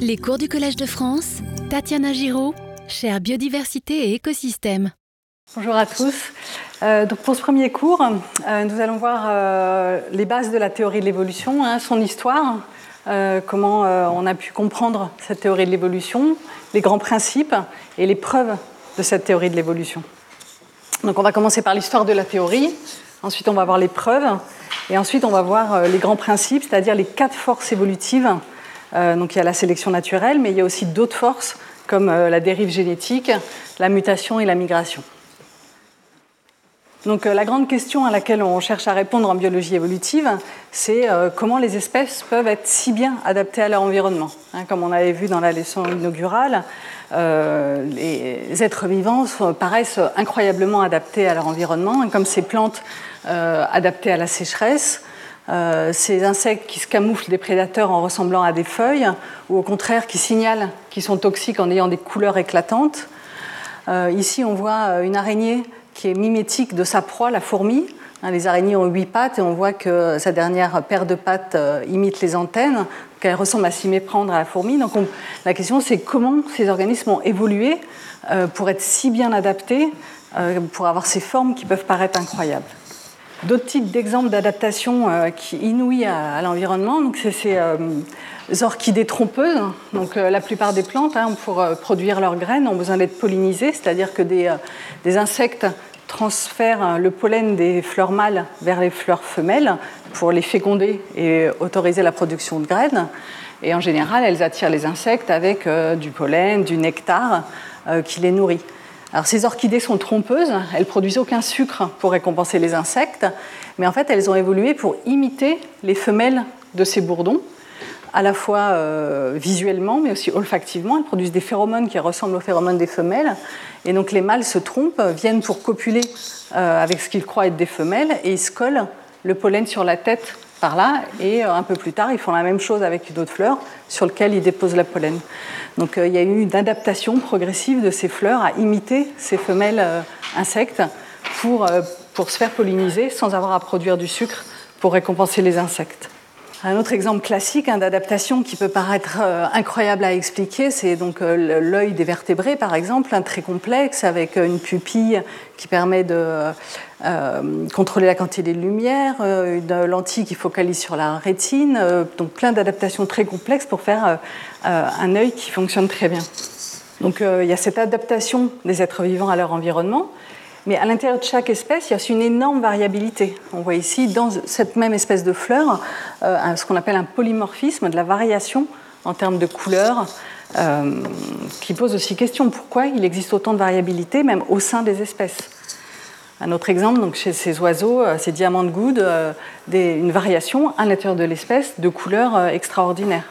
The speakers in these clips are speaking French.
Les cours du Collège de France, Tatiana Giraud, chère biodiversité et écosystème. Bonjour à tous. Euh, donc pour ce premier cours, euh, nous allons voir euh, les bases de la théorie de l'évolution, hein, son histoire, comment on a pu comprendre cette théorie de l'évolution, les grands principes et les preuves de cette théorie de l'évolution. Donc on va commencer par l'histoire de la théorie, ensuite on va voir les preuves, et ensuite on va voir les grands principes, c'est-à-dire les quatre forces évolutives donc il y a la sélection naturelle, mais il y a aussi d'autres forces comme euh, la dérive génétique, la mutation et la migration. Donc euh, la grande question à laquelle on cherche à répondre en biologie évolutive, c'est comment les espèces peuvent être si bien adaptées à leur environnement. Hein, comme on avait vu dans la leçon inaugurale, les êtres vivants paraissent incroyablement adaptés à leur environnement, hein, comme ces plantes adaptées à la sécheresse, euh, ces insectes qui se camouflent des prédateurs en ressemblant à des feuilles, ou au contraire qui signalent qu'ils sont toxiques en ayant des couleurs éclatantes. Euh, ici, on voit euh, une araignée qui est mimétique de sa proie, la fourmi. Hein, les araignées ont huit pattes et on voit que sa dernière paire de pattes imite les antennes, qu'elle ressemble à s'y méprendre à la fourmi. Donc la question, c'est comment ces organismes ont évolué pour être si bien adaptés, pour avoir ces formes qui peuvent paraître incroyables. D'autres types d'exemples d'adaptation euh, qui inouïs à, l'environnement, donc c'est ces euh, orchidées trompeuses. Donc euh, la plupart des plantes, hein, pour produire leurs graines, ont besoin d'être pollinisées, c'est-à-dire que des, des, insectes transfèrent le pollen des fleurs mâles vers les fleurs femelles pour les féconder et autoriser la production de graines. Et en général, elles attirent les insectes avec du pollen, du nectar qui les nourrit. Alors ces orchidées sont trompeuses, elles produisent aucun sucre pour récompenser les insectes, mais en fait elles ont évolué pour imiter les femelles de ces bourdons, à la fois euh, visuellement mais aussi olfactivement. Elles produisent des phéromones qui ressemblent aux phéromones des femelles, et donc les mâles se trompent, viennent pour copuler euh, avec ce qu'ils croient être des femelles, et ils se collent le pollen sur la tête par là, et euh, un peu plus tard, ils font la même chose avec une autre fleur sur laquelle ils déposent la pollen. Donc euh, il y a eu une adaptation progressive de ces fleurs à imiter ces femelles euh, insectes pour, pour se faire polliniser sans avoir à produire du sucre pour récompenser les insectes. Un autre exemple classique hein, d'adaptation qui peut paraître euh, incroyable à expliquer, c'est donc euh, l'œil des vertébrés, par exemple, un très complexe avec une pupille qui permet de euh, contrôler la quantité de lumière, une lentille qui focalise sur la rétine, donc plein d'adaptations très complexes pour faire un œil qui fonctionne très bien. Donc il y a cette adaptation des êtres vivants à leur environnement. Mais à l'intérieur de chaque espèce, il y a aussi une énorme variabilité. On voit ici, dans cette même espèce de fleur, euh, ce qu'on appelle un polymorphisme, de la variation en termes de couleurs, euh, qui pose aussi question pourquoi il existe autant de variabilité, même au sein des espèces? Un autre exemple, donc chez ces oiseaux, euh, ces diamants de goude, une variation à l'intérieur de l'espèce de couleurs extraordinaires.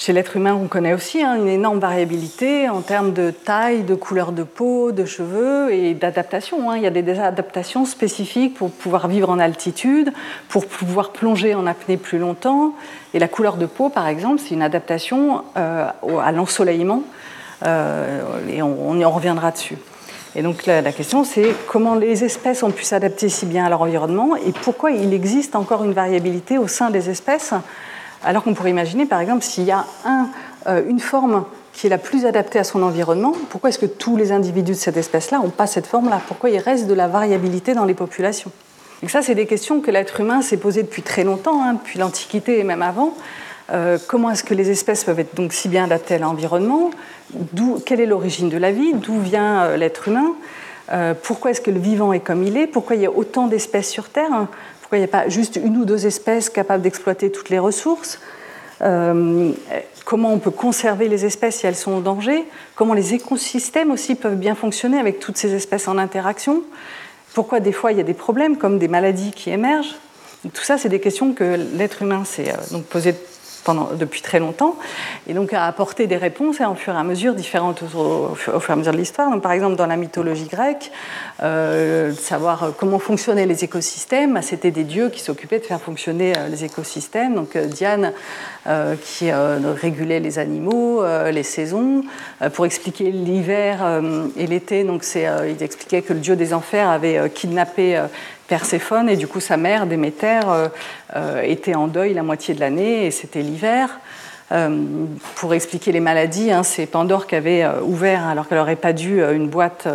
Chez l'être humain, on connaît aussi hein, une énorme variabilité en termes de taille, de couleur de peau, de cheveux et d'adaptation. Hein. Il y a des adaptations spécifiques pour pouvoir vivre en altitude, pour pouvoir plonger en apnée plus longtemps. Et la couleur de peau, par exemple, c'est une adaptation euh, à l'ensoleillement. Euh, et on, y en reviendra dessus. Et donc la, la question, c'est comment les espèces ont pu s'adapter si bien à leur environnement et pourquoi il existe encore une variabilité au sein des espèces alors qu'on pourrait imaginer, par exemple, s'il y a euh, une forme qui est la plus adaptée à son environnement, pourquoi est-ce que tous les individus de cette espèce-là n'ont pas cette forme-là? Pourquoi il reste de la variabilité dans les populations? Et ça, c'est des questions que l'être humain s'est posées depuis très longtemps, hein, depuis l'Antiquité et même avant. Euh, comment est-ce que les espèces peuvent être donc si bien adaptées à l'environnement? Quelle est l'origine de la vie? D'où vient euh, l'être humain? Pourquoi est-ce que le vivant est comme il est? Pourquoi il y a autant d'espèces sur Terre? Pourquoi il n'y a pas juste une ou deux espèces capables d'exploiter toutes les ressources euh, Comment on peut conserver les espèces si elles sont en danger Comment les écosystèmes aussi peuvent bien fonctionner avec toutes ces espèces en interaction Pourquoi des fois il y a des problèmes comme des maladies qui émergent. Tout ça, c'est des questions que l'être humain s'est euh, donc posé depuis très longtemps, et donc à apporter des réponses hein, au fur et à mesure différentes au, fur et à mesure de l'histoire. par exemple, dans la mythologie grecque, euh, savoir euh, comment fonctionnaient les écosystèmes, bah, c'était des dieux qui s'occupaient de faire fonctionner euh, les écosystèmes. Donc Diane qui régulait les animaux, les saisons, pour expliquer l'hiver et l'été. Donc il expliquait que le dieu des enfers avait kidnappé Perséphone, et du coup sa mère, Déméter, euh, euh, était en deuil la moitié de l'année, et c'était l'hiver. pour expliquer les maladies. Hein, c'est Pandore qui avait ouvert, alors qu'elle n'aurait pas dû, une boîte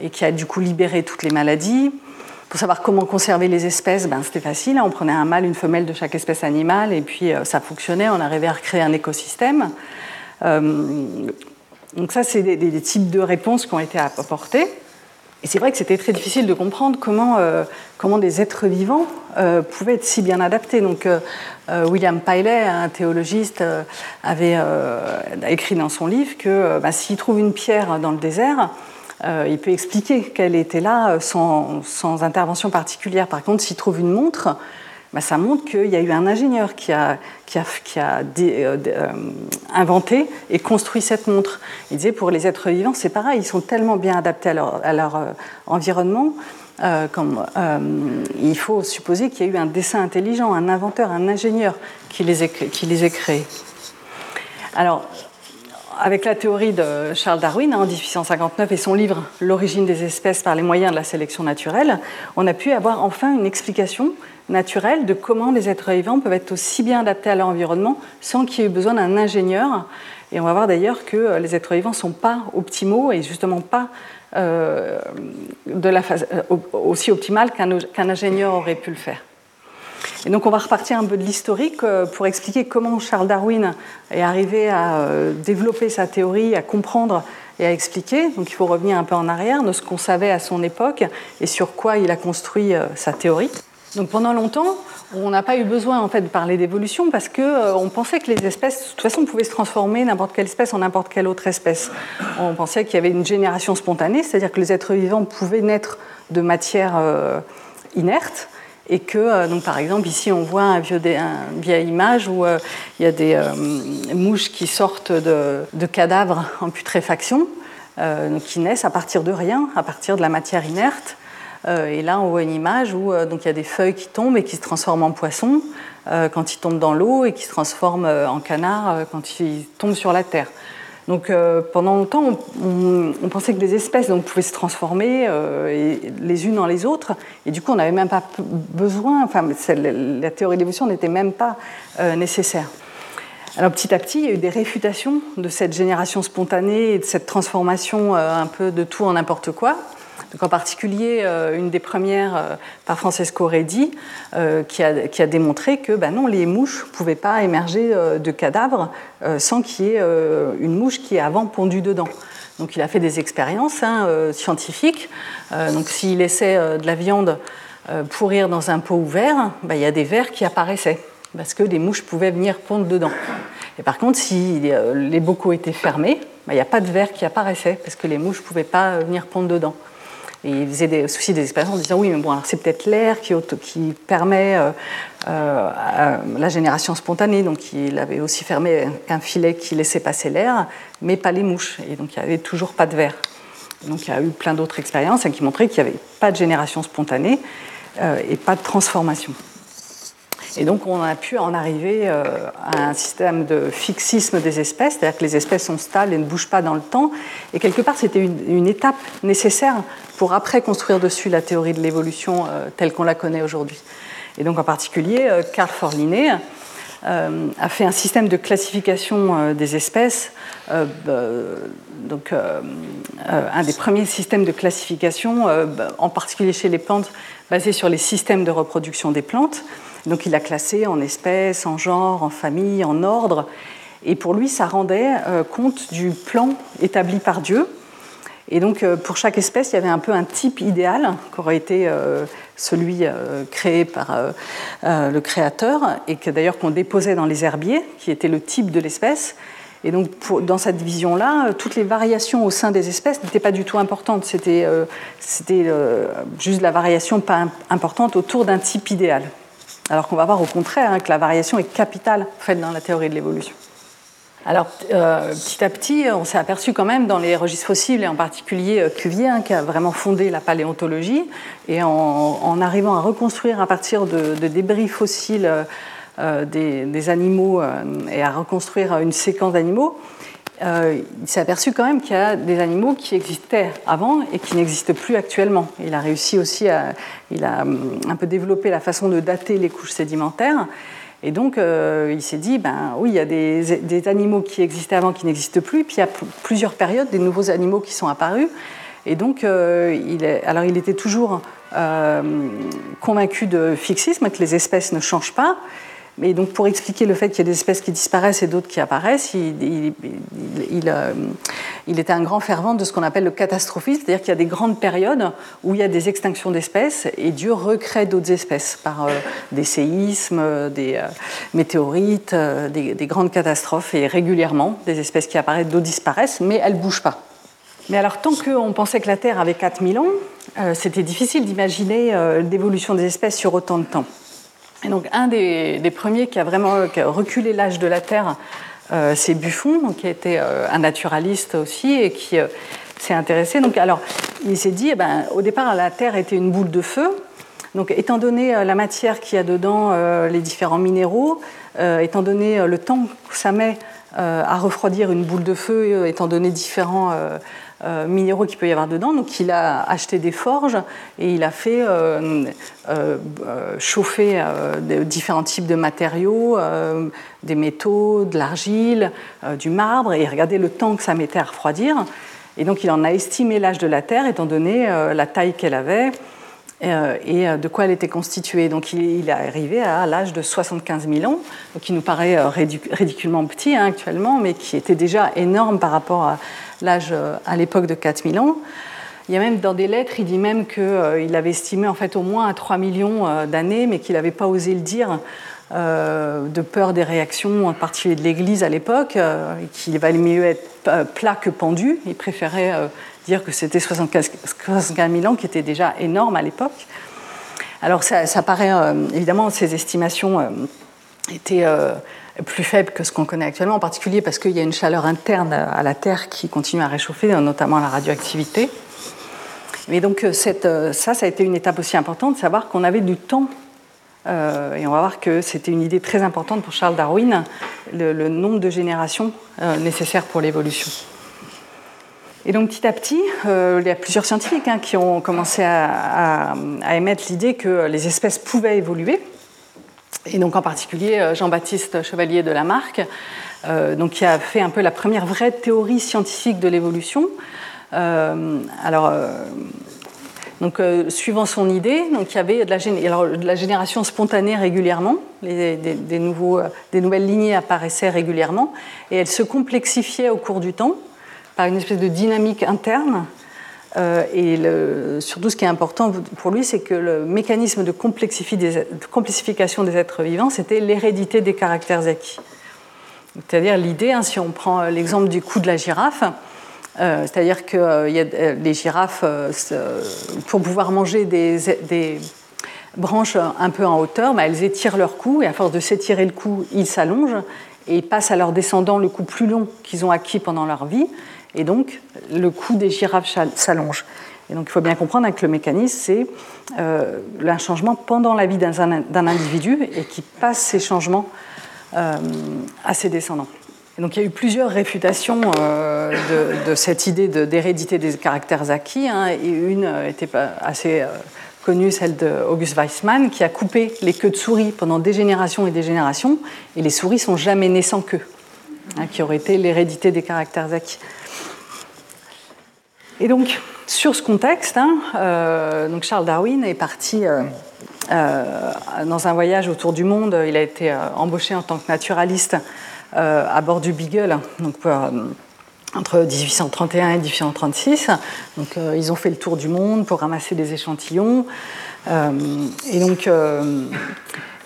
et qui a du coup libéré toutes les maladies. Pour savoir comment conserver les espèces, ben, c'était facile. Hein. On prenait un mâle, une femelle de chaque espèce animale, et puis euh, ça fonctionnait. On arrivait à recréer un écosystème. Euh, donc ça, c'est des, types de réponses qui ont été apportées. Et c'est vrai que c'était très difficile de comprendre comment, euh, comment des êtres vivants pouvaient être si bien adaptés. Donc William Piley, un théologiste, avait écrit dans son livre que ben, s'il trouve une pierre dans le désert, euh, il peut expliquer qu'elle était là euh, sans, intervention particulière. Par contre, s'il trouve une montre, bah, ça montre qu'il y a eu un ingénieur qui a, euh, inventé et construit cette montre. Il disait pour les êtres vivants, c'est pareil, ils sont tellement bien adaptés à leur, environnement. comme, il faut supposer qu'il y a eu un dessin intelligent, un inventeur, un ingénieur qui les, qui les ait créés. Alors, avec la théorie de Charles Darwin en 1859 et son livre L'origine des espèces par les moyens de la sélection naturelle, on a pu avoir enfin une explication naturelle de comment les êtres vivants peuvent être aussi bien adaptés à leur environnement sans qu'il y ait besoin d'un ingénieur. Et on va voir d'ailleurs que les êtres vivants ne sont pas optimaux et justement pas euh, euh, aussi optimal qu'un ingénieur aurait pu le faire. Et donc on va repartir un peu de l'historique euh, pour expliquer comment Charles Darwin est arrivé à euh, développer sa théorie, à comprendre et à expliquer. Donc il faut revenir un peu en arrière de ce qu'on savait à son époque et sur quoi il a construit euh, sa théorie. Donc pendant longtemps, on n'a pas eu besoin en fait de parler d'évolution parce que on pensait que les espèces, de toute façon, pouvaient se transformer n'importe quelle espèce en n'importe quelle autre espèce. On pensait qu'il y avait une génération spontanée, c'est-à-dire que les êtres vivants pouvaient naître de matière inerte et que, euh, par exemple, ici on voit un vieux, une vieille image où euh, il y a des euh, mouches qui sortent de, cadavres en putréfaction, qui naissent à partir de rien, à partir de la matière inerte. Et là, on voit une image où donc, il y a des feuilles qui tombent et qui se transforment en poissons quand ils tombent dans l'eau et qui se transforment en canards quand ils tombent sur la terre. Donc euh, pendant longtemps, on, pensait que des espèces pouvaient se transformer euh, les unes dans les autres, et du coup on n'avait même pas besoin, enfin la théorie de l'évolution n'était même pas euh, nécessaire. Alors petit à petit, il y a eu des réfutations de cette génération spontanée et de cette transformation un peu de tout en n'importe quoi en particulier, euh, une des premières euh, par Francesco Redi, euh, qui a, démontré que ben non, les mouches ne pouvaient pas émerger de cadavres sans qu'il y ait une mouche qui est avant pondue dedans. Donc il a fait des expériences hein, scientifiques. donc s'il laissait de la viande pourrir dans un pot ouvert, ben, il y a des vers qui apparaissaient parce que des mouches pouvaient venir pondre dedans. Et par contre, si les bocaux étaient fermés, ben, il n'y a pas de vers qui apparaissait parce que les mouches ne pouvaient pas venir pondre dedans. Et il faisait aussi des expériences en disant oui, mais bon, c'est peut-être l'air qui, permet euh, euh, la génération spontanée. Donc il avait aussi fermé un filet qui laissait passer l'air, mais pas les mouches. Et donc il n'y avait toujours pas de verre. Donc il y a eu plein d'autres expériences qui montraient qu'il n'y avait pas de génération spontanée euh, et pas de transformation. Et donc on a pu en arriver euh, à un système de fixisme des espèces, c'est-à-dire que les espèces sont stables et ne bougent pas dans le temps. Et quelque part, c'était une, étape nécessaire pour après construire dessus la théorie de l'évolution euh, telle qu'on la connaît aujourd'hui. Et donc en particulier, euh, Carl Forliné a fait un système de classification des espèces, donc un des premiers systèmes de classification, en particulier chez les plantes, basé sur les systèmes de reproduction des plantes. Donc il a classé en espèces, en genre, en famille, en ordre. Et pour lui, ça rendait euh, compte du plan établi par Dieu. Et donc euh, pour chaque espèce, il y avait un peu un type idéal qui aurait été euh, celui créé par le créateur et que d'ailleurs qu'on déposait dans les herbiers, qui était le type de l'espèce. Et donc, dans cette division-là, toutes les variations au sein des espèces n'étaient pas du tout importantes. C'était juste la variation pas importante autour d'un type idéal. Alors qu'on va voir au contraire hein, que la variation est capitale faite dans la théorie de l'évolution. Alors, euh, petit à petit, on s'est aperçu quand même dans les registres fossiles, et en particulier euh, Cuvier, hein, qui a vraiment fondé la paléontologie, et en, arrivant à reconstruire à partir de, débris fossiles euh, des, animaux et à reconstruire une séquence d'animaux, euh, il s'est aperçu quand même qu'il y a des animaux qui existaient avant et qui n'existent plus actuellement. Il a réussi aussi à, il a hum, un peu développé la façon de dater les couches sédimentaires. Et donc, il s'est dit, ben oui, il y a des, animaux qui existaient avant qui n'existent plus, puis il y a plusieurs périodes, des nouveaux animaux qui sont apparus. Et donc, il est, alors il était toujours convaincu de fixisme, que les espèces ne changent pas. Mais donc pour expliquer le fait qu'il y a des espèces qui disparaissent et d'autres qui apparaissent, il, euh, était un grand fervent de ce qu'on appelle le catastrophisme, c'est-à-dire qu'il y a des grandes périodes où il y a des extinctions d'espèces et Dieu recrée d'autres espèces par euh, des séismes, des euh, météorites, des, des, grandes catastrophes et régulièrement des espèces qui apparaissent, d'autres disparaissent, mais elles ne bougent pas. Mais alors tant qu'on pensait que la Terre avait 4000 ans, c'était difficile d'imaginer l'évolution des espèces sur autant de temps. Et donc, un des, premiers qui a vraiment reculé l'âge de la Terre, euh, c'est Buffon, qui était euh, un naturaliste aussi et qui euh, s'est intéressé. Donc, alors, il s'est dit, eh ben, au départ, la Terre était une boule de feu. Donc, étant donné la matière qu'il y a dedans, les différents minéraux, étant donné le temps que ça met à refroidir une boule de feu, étant donné différents euh, minéraux qu'il peut y avoir dedans. Donc il a acheté des forges et il a fait euh, euh, chauffer différents types de matériaux, des métaux, de l'argile, du marbre, et regardez le temps que ça mettait à refroidir. Et donc il en a estimé l'âge de la Terre étant donné la taille qu'elle avait et de quoi elle était constituée. Donc il est arrivé à l'âge de 75 000 ans, qui nous paraît ridiculement petit hein, actuellement, mais qui était déjà énorme par rapport à l'âge euh, à l'époque de 4000 ans. Il y a même dans des lettres, il dit même qu'il euh, avait estimé en fait au moins à 3 millions euh, d'années, mais qu'il n'avait pas osé le dire de peur des réactions, en particulier de l'Église à l'époque, qu'il valait mieux être plat que pendu. Il préférait dire que c'était 75, 000 ans, qui était déjà énorme à l'époque. Alors ça, ça paraît, évidemment, ces estimations étaient plus faible que ce qu'on connaît actuellement, en particulier parce qu'il y a une chaleur interne à la Terre qui continue à réchauffer, notamment la radioactivité. Mais donc euh, euh, ça, ça a été une étape aussi importante, de savoir qu'on avait du temps. Euh, et on va voir que c'était une idée très importante pour Charles Darwin, le, nombre de générations nécessaires pour l'évolution. Et donc petit à petit, il y a plusieurs scientifiques hein, qui ont commencé à émettre l'idée que les espèces pouvaient évoluer et donc en particulier euh, Jean-Baptiste Chevalier de Lamarck, euh, donc, qui a fait un peu la première vraie théorie scientifique de l'évolution. Euh, alors, donc, suivant son idée, donc, il y avait de la, génération spontanée régulièrement, des, nouvelles lignées apparaissaient régulièrement, et elles se complexifiaient au cours du temps par une espèce de dynamique interne et le, surtout, ce qui est important pour lui, c'est que le mécanisme de, complexification des êtres vivants, c'était l'hérédité des caractères acquis. C'est-à-dire l'idée, hein, si on prend l'exemple du cou de la girafe, euh, c'est-à-dire que euh, les girafes, pour pouvoir manger des, branches un peu en hauteur, bah, elles étirent leur cou, et à force de s'étirer le cou, ils s'allongent, et ils passent à leurs descendants le cou plus long qu'ils ont acquis pendant leur vie. Et donc, le cou des girafes s'allonge. Et donc, il faut bien comprendre que le mécanisme, c'est euh, un changement pendant la vie d'un individu et qui passe ces changements euh, à ses descendants. Et donc, il y a eu plusieurs réfutations euh, de, cette idée d'hérédité des caractères acquis. Hein, et une était assez connue, celle d'August Weissmann, qui a coupé les queues de souris pendant des générations et des générations. Et les souris sont jamais nées sans queue, hein, qui aurait été l'hérédité des caractères acquis. Et donc, sur ce contexte, hein, euh, donc Charles Darwin est parti euh, euh, dans un voyage autour du monde. Il a été embauché en tant que naturaliste à bord du Beagle, donc entre 1831 et 1836. Donc, ils ont fait le tour du monde pour ramasser des échantillons. et donc,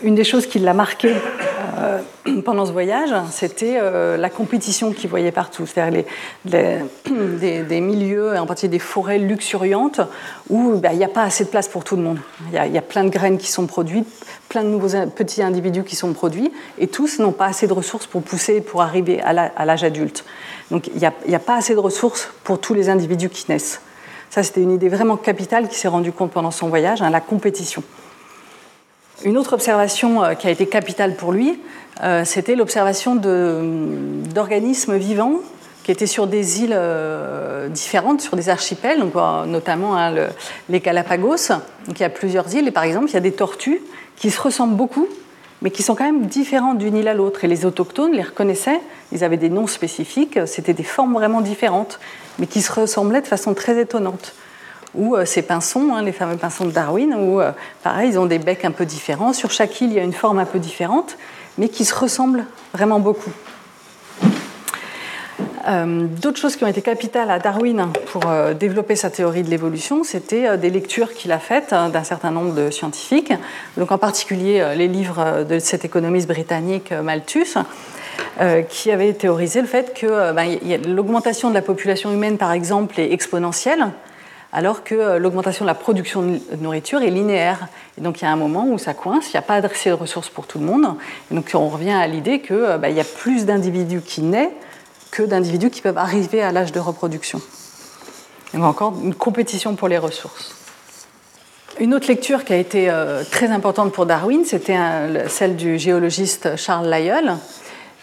une des choses qui l'a marqué euh, pendant ce voyage, c'était euh, la compétition qu'il voyait partout. C'est-à-dire des, milieux, en particulier des forêts luxuriantes, où ben, il n'y a pas assez de place pour tout le monde. Il y, a, plein de graines qui sont produites, plein de nouveaux petits individus qui sont produits, et tous n'ont pas assez de ressources pour pousser, pour arriver à l'âge adulte. Donc il n'y a, pas assez de ressources pour tous les individus qui naissent. Ça, c'était une idée vraiment capitale qui s'est rendu compte pendant son voyage, hein, la compétition. Une autre observation euh, qui a été capitale pour lui, euh, c'était l'observation d'organismes vivants qui étaient sur des îles euh, différentes, sur des archipels, donc, notamment hein, les Galapagos. Donc, il y a plusieurs îles, et par exemple, il y a des tortues qui se ressemblent beaucoup, mais qui sont quand même différentes d'une île à l'autre. Et les autochtones les reconnaissaient, ils avaient des noms spécifiques, c'était des formes vraiment différentes, mais qui se ressemblaient de façon très étonnante. Ou euh, ces pinsons, hein, les fameux pinsons de Darwin, où euh, pareil, ils ont des becs un peu différents. Sur chaque île, il y a une forme un peu différente, mais qui se ressemblent vraiment beaucoup. Euh, d'autres choses qui ont été capitales à Darwin pour développer sa théorie de l'évolution, c'était des lectures qu'il a faites hein, d'un certain nombre de scientifiques, donc en particulier les livres de cet économiste britannique Malthus, qui avait théorisé le fait que ben, l'augmentation de la population humaine, par exemple, est exponentielle, alors que l'augmentation de la production de nourriture est linéaire. Et donc il y a un moment où ça coince, il n'y a pas assez de ressources pour tout le monde. Et donc on revient à l'idée qu'il ben, y a plus d'individus qui naissent que d'individus qui peuvent arriver à l'âge de reproduction. A encore une compétition pour les ressources. Une autre lecture qui a été euh, très importante pour Darwin, c'était celle du géologiste Charles Lyell,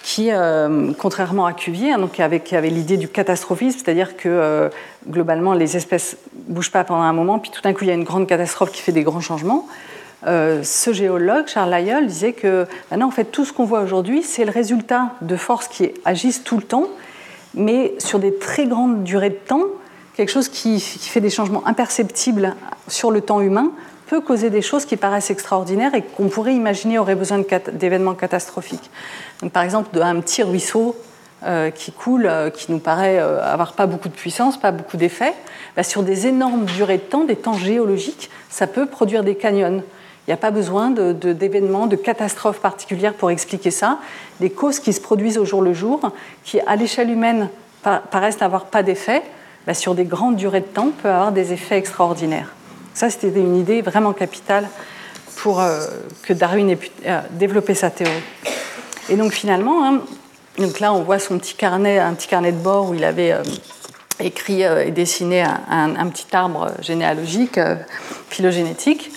qui, euh, contrairement à Cuvier, hein, donc qui avait l'idée du catastrophisme, c'est-à-dire que euh, globalement les espèces ne bougent pas pendant un moment, puis tout d'un coup il y a une grande catastrophe qui fait des grands changements. ce géologue, Charles Lyell, disait que maintenant, en fait, tout ce qu'on voit aujourd'hui, c'est le résultat de forces qui agissent tout le temps mais sur des très grandes durées de temps, quelque chose qui, fait des changements imperceptibles sur le temps humain peut causer des choses qui paraissent extraordinaires et qu'on pourrait imaginer aurait besoin d'événements catastrophiques. Par exemple, un petit ruisseau euh, qui coule, euh, qui nous paraît euh, avoir pas beaucoup de puissance, pas beaucoup d'effet, bah, sur des énormes durées de temps, des temps géologiques, ça peut produire des canyons. Il n'y a pas besoin d'événements, de, de, catastrophes particulières pour expliquer ça. Des causes qui se produisent au jour le jour, qui à l'échelle humaine paraissent n'avoir pas d'effet, bah, sur des grandes durées de temps peuvent avoir des effets extraordinaires. Ça, c'était une idée vraiment capitale pour euh, que Darwin ait pu euh, développer sa théorie. Et donc finalement, hein, donc là on voit son petit carnet, un petit carnet de bord où il avait euh, écrit et dessiné un, un, petit arbre généalogique, phylogénétique.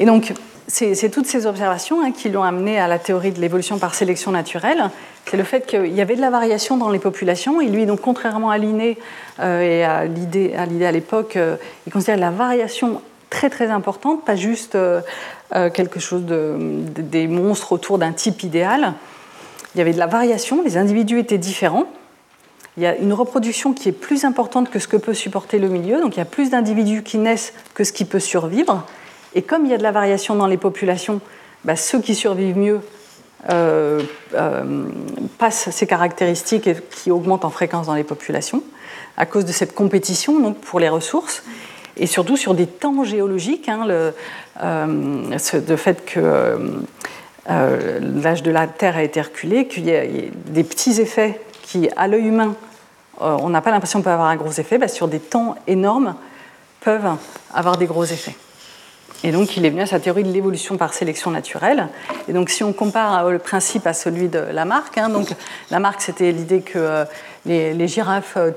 Et donc, c'est toutes ces observations hein, qui l'ont amené à la théorie de l'évolution par sélection naturelle. C'est le fait qu'il y avait de la variation dans les populations. Et lui, donc, contrairement à Linné euh, et à l'idée à l'époque, euh, il considère la variation très très importante, pas juste euh, quelque chose de, des monstres autour d'un type idéal. Il y avait de la variation, les individus étaient différents. Il y a une reproduction qui est plus importante que ce que peut supporter le milieu, donc il y a plus d'individus qui naissent que ce qui peut survivre. Et comme il y a de la variation dans les populations, bah, ceux qui survivent mieux euh, euh, passent ces caractéristiques qui augmentent en fréquence dans les populations à cause de cette compétition pour les ressources et surtout sur des temps géologiques. Hein, le, euh, fait que l'âge de la Terre a été reculé, qu'il y, a des petits effets qui, à l'œil humain, on n'a pas l'impression qu'on peut avoir un gros effet, bah, sur des temps énormes, peuvent avoir des gros effets. Et donc, il est venu à sa théorie de l'évolution par sélection naturelle. Et donc, si on compare le principe à celui de Lamarck, hein, donc Lamarck, c'était l'idée que euh, les, girafes euh,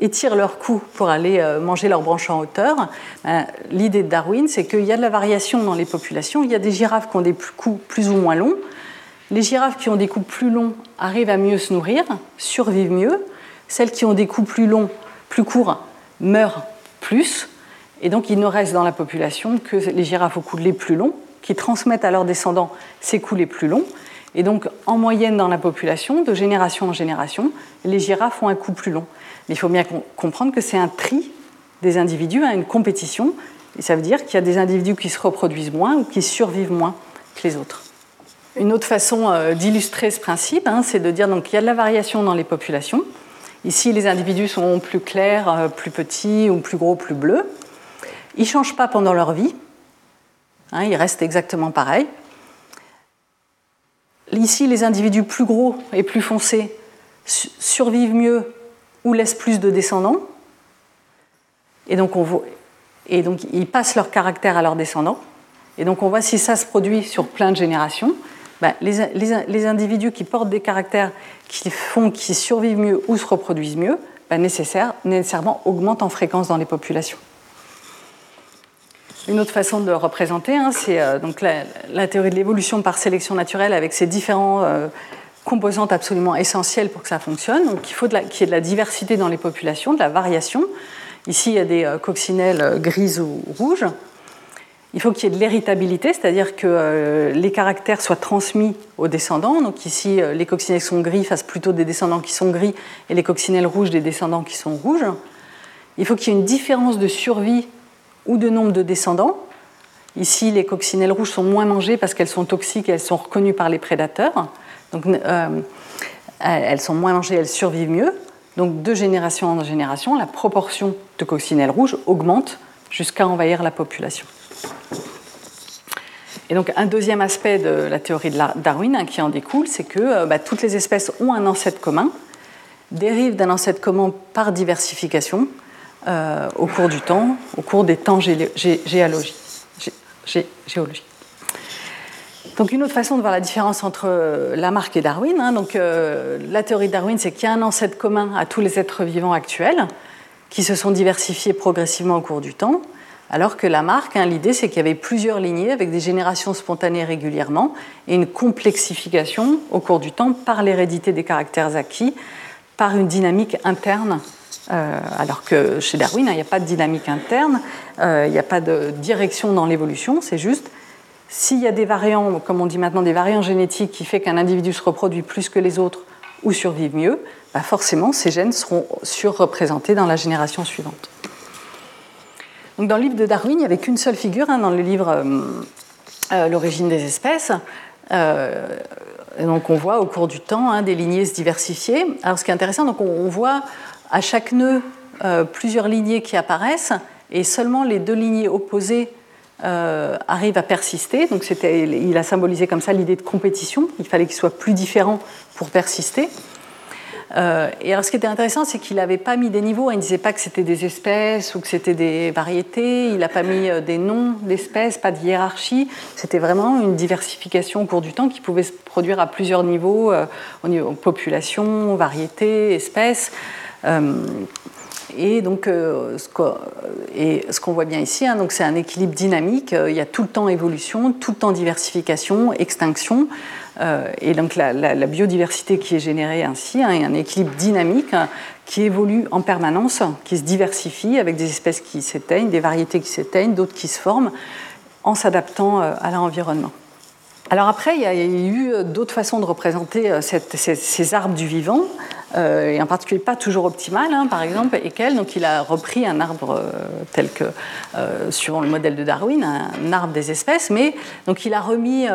étirent leur cou pour aller euh, manger leurs branches en hauteur. L'idée de Darwin, c'est qu'il y a de la variation dans les populations. Il y a des girafes qui ont des coups plus ou moins longs. Les girafes qui ont des coups plus longs arrivent à mieux se nourrir, survivent mieux. Celles qui ont des coups plus longs, plus courts, meurent plus. Et donc, il ne reste dans la population que les girafes aux les plus longs, qui transmettent à leurs descendants ces coups les plus longs. Et donc, en moyenne dans la population, de génération en génération, les girafes ont un coup plus long. Mais il faut bien comprendre que c'est un tri des individus, hein, une compétition. Et ça veut dire qu'il y a des individus qui se reproduisent moins ou qui survivent moins que les autres. Une autre façon euh, d'illustrer ce principe, hein, c'est de dire qu'il y a de la variation dans les populations. Ici, les individus sont plus clairs, euh, plus petits, ou plus gros, plus bleus. Ils ne changent pas pendant leur vie, hein, ils restent exactement pareils. Ici, les individus plus gros et plus foncés survivent mieux ou laissent plus de descendants. Et donc, ils passent leur caractère à leurs descendants. Et donc, on voit si ça se produit sur plein de générations. Ben, les, individus qui portent des caractères qui font qu'ils survivent mieux ou se reproduisent mieux, ben, nécessairement augmentent en fréquence dans les populations. Une autre façon de le représenter, hein, c'est euh, donc la, théorie de l'évolution par sélection naturelle avec ses différentes euh, composantes absolument essentielles pour que ça fonctionne. Donc il faut qu'il y ait de la diversité dans les populations, de la variation. Ici, il y a des euh, coccinelles grises ou rouges. Il faut qu'il y ait de l'héritabilité, c'est-à-dire que les caractères soient transmis aux descendants. Donc ici, les coccinelles sont gris fassent plutôt des descendants qui sont gris et les coccinelles rouges des descendants qui sont rouges. Il faut qu'il y ait une différence de survie ou de nombre de descendants. Ici, les coccinelles rouges sont moins mangées parce qu'elles sont toxiques et elles sont reconnues par les prédateurs. Euh, elles sont moins mangées, elles survivent mieux. Donc, de génération en génération, la proportion de coccinelles rouges augmente jusqu'à envahir la population. Et donc, un deuxième aspect de la théorie de Darwin hein, qui en découle, c'est que euh, bah, toutes les espèces ont un ancêtre commun, dérivent d'un ancêtre commun par diversification euh, au cours du temps, au cours des temps géologiques. Donc une autre façon de voir la différence entre euh, Lamarck et Darwin, hein, donc, euh, la théorie de Darwin, c'est qu'il y a un ancêtre commun à tous les êtres vivants actuels qui se sont diversifiés progressivement au cours du temps, alors que Lamarck, hein, l'idée c'est qu'il y avait plusieurs lignées avec des générations spontanées régulièrement et une complexification au cours du temps par l'hérédité des caractères acquis, par une dynamique interne euh, alors que chez Darwin, hein, il n'y a pas de dynamique interne, euh, il n'y a pas de direction dans l'évolution, c'est juste s'il y a des variants, comme on dit maintenant, des variants génétiques qui fait qu'un individu se reproduit plus que les autres ou survive mieux, bah forcément ces gènes seront surreprésentés dans la génération suivante. Donc dans le livre de Darwin, il n'y avait qu'une seule figure hein, dans le livre euh, L'origine des espèces. donc on voit au cours du temps hein, des lignées se diversifier. Alors ce qui est intéressant, donc on voit à chaque nœud euh, plusieurs lignées qui apparaissent et seulement les deux lignées opposées euh, arrivent à persister. Donc il a symbolisé comme ça l'idée de compétition. Il fallait qu'il soit plus différent pour persister. Euh, et alors ce qui était intéressant, c'est qu'il n'avait pas mis des niveaux. Il ne disait pas que c'était des espèces ou que c'était des variétés. Il n'a pas mis des noms d'espèces, pas de hiérarchie. C'était vraiment une diversification au cours du temps qui pouvait se produire à plusieurs niveaux, au niveau population, variété, espèces. Euh, et donc, euh, ce qu'on voit bien ici, hein, c'est un équilibre dynamique. Euh, il y a tout le temps évolution, tout le temps diversification, extinction. et donc, la, biodiversité qui est générée ainsi, hein, un équilibre dynamique hein, qui évolue en permanence, qui se diversifie avec des espèces qui s'éteignent, des variétés qui s'éteignent, d'autres qui se forment, en s'adaptant à l'environnement. Alors après, il y a eu d'autres façons de représenter ces, arbres du vivant. Euh, et en particulier pas toujours optimal, hein, par exemple, Ekel, donc il a repris un arbre euh, tel que, euh, suivant le modèle de Darwin, un, arbre des espèces, mais donc il a remis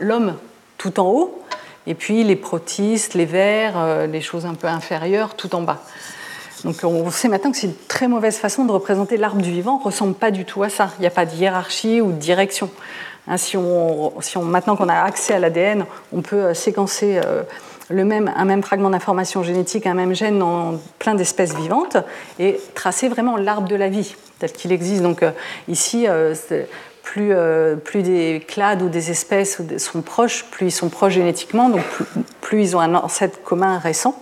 l'homme tout en haut, et puis les protistes, les vers, les choses un peu inférieures tout en bas. Donc on sait maintenant que c'est une très mauvaise façon de représenter l'arbre du vivant, ne ressemble pas du tout à ça. Il n'y a pas de hiérarchie ou de direction. Hein, si on, maintenant qu'on a accès à l'ADN, on peut séquencer le même, un même fragment d'information génétique, un même gène dans plein d'espèces vivantes et tracer vraiment l'arbre de la vie tel qu'il existe. Donc euh, ici, euh, plus, euh, plus, des clades ou des espèces sont proches, plus ils sont proches génétiquement, donc plus, ils ont un ancêtre commun récent.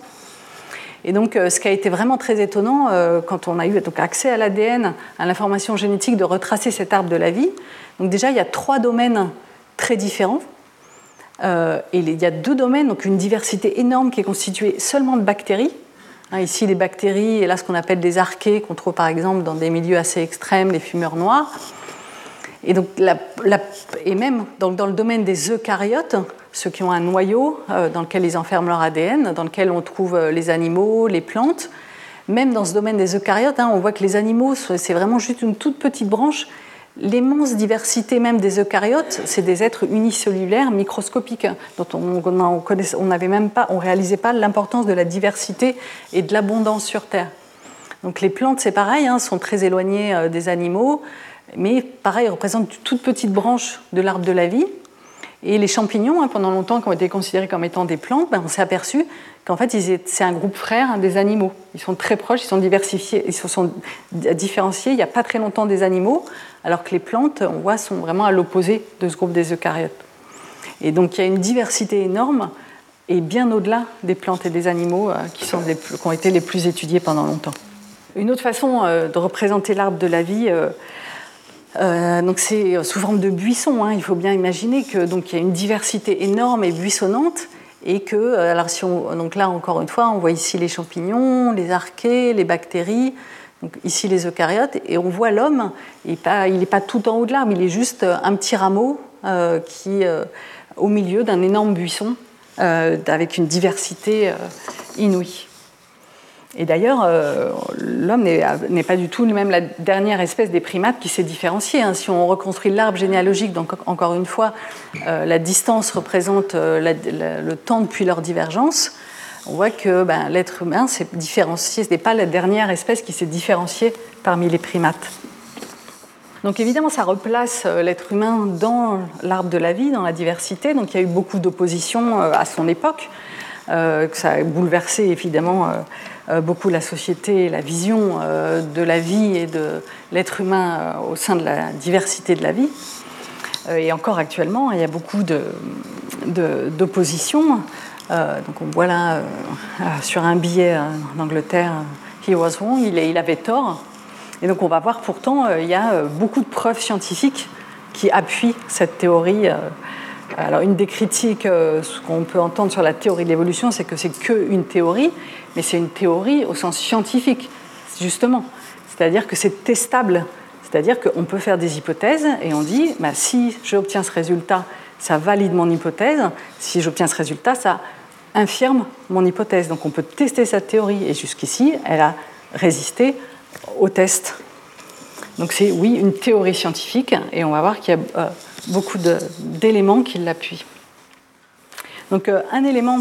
Et donc, ce qui a été vraiment très étonnant quand on a eu donc, accès à l'ADN, à l'information génétique, de retracer cet arbre de la vie. Donc déjà, il y a trois domaines très différents. Euh, et il y a deux domaines, donc une diversité énorme qui est constituée seulement de bactéries. Hein, ici, les bactéries, et là, ce qu'on appelle des archées, qu'on trouve par exemple dans des milieux assez extrêmes, les fumeurs noirs. Et, donc, et même dans, dans, le domaine des eucaryotes, ceux qui ont un noyau euh, dans lequel ils enferment leur ADN, dans lequel on trouve euh, les animaux, les plantes, même dans ce domaine des eucaryotes, hein, on voit que les animaux, c'est vraiment juste une toute petite branche L'immense diversité même des eucaryotes, c'est des êtres unicellulaires microscopiques dont on n'avait même pas, on réalisait pas l'importance de la diversité et de l'abondance sur Terre. Donc les plantes, c'est pareil, hein, sont très éloignées euh, des animaux, mais pareil, représentent une toute petite branche de l'arbre de la vie. Et les champignons, hein, pendant longtemps, qui ont été considérés comme étant des plantes, ben, on s'est aperçu qu'en fait, c'est un groupe frère des animaux. Ils sont très proches, ils sont diversifiés, ils se sont différenciés il n'y a pas très longtemps des animaux, alors que les plantes, on voit, sont vraiment à l'opposé de ce groupe des eucaryotes. Et donc, il y a une diversité énorme et bien au-delà des plantes et des animaux euh, qui, sont qui ont été les plus étudiés pendant longtemps. Une autre façon euh, de représenter l'arbre de la vie, euh, euh, donc c'est sous forme de buisson. Hein. Il faut bien imaginer que donc il y a une diversité énorme et buissonnante et que euh, alors si on, donc là encore une fois on voit ici les champignons, les archées, les bactéries, ici les eucaryotes, et on voit l'homme, il n'est pas, tout en haut de l'arbre, il est juste un petit rameau qui, au milieu d'un énorme buisson avec une diversité inouïe. Et d'ailleurs, euh, l'homme n'est pas du tout même la dernière espèce des primates qui s'est différenciée. Hein. Si on reconstruit l'arbre généalogique, donc encore une fois, euh, la distance représente euh, le temps depuis leur divergence, on voit que ben, l'être humain s'est différencié, ce n'est pas la dernière espèce qui s'est différenciée parmi les primates. Donc évidemment, ça replace l'être humain dans l'arbre de la vie, dans la diversité. Donc il y a eu beaucoup d'opposition à son époque, que ça a bouleversé évidemment beaucoup la société, la vision euh, de la vie et de l'être humain euh, au sein de la diversité de la vie. Et encore actuellement, il y a beaucoup d'opposition. donc on voit là sur un billet d'Angleterre, He was wrong, il, avait tort. Et donc on va voir pourtant, il y a beaucoup de preuves scientifiques qui appuient cette théorie. Alors une des critiques, ce qu'on peut entendre sur la théorie de l'évolution, c'est que c'est qu'une théorie, mais c'est une théorie au sens scientifique, justement. C'est-à-dire que c'est testable. C'est-à-dire qu'on peut faire des hypothèses et on dit, bah, si j'obtiens ce résultat, ça valide mon hypothèse. Si j'obtiens ce résultat, ça infirme mon hypothèse. Donc on peut tester cette théorie. Et jusqu'ici, elle a résisté au test. Donc c'est, oui, une théorie scientifique et on va voir qu'il y a euh, beaucoup d'éléments qui l'appuient. Donc euh, un élément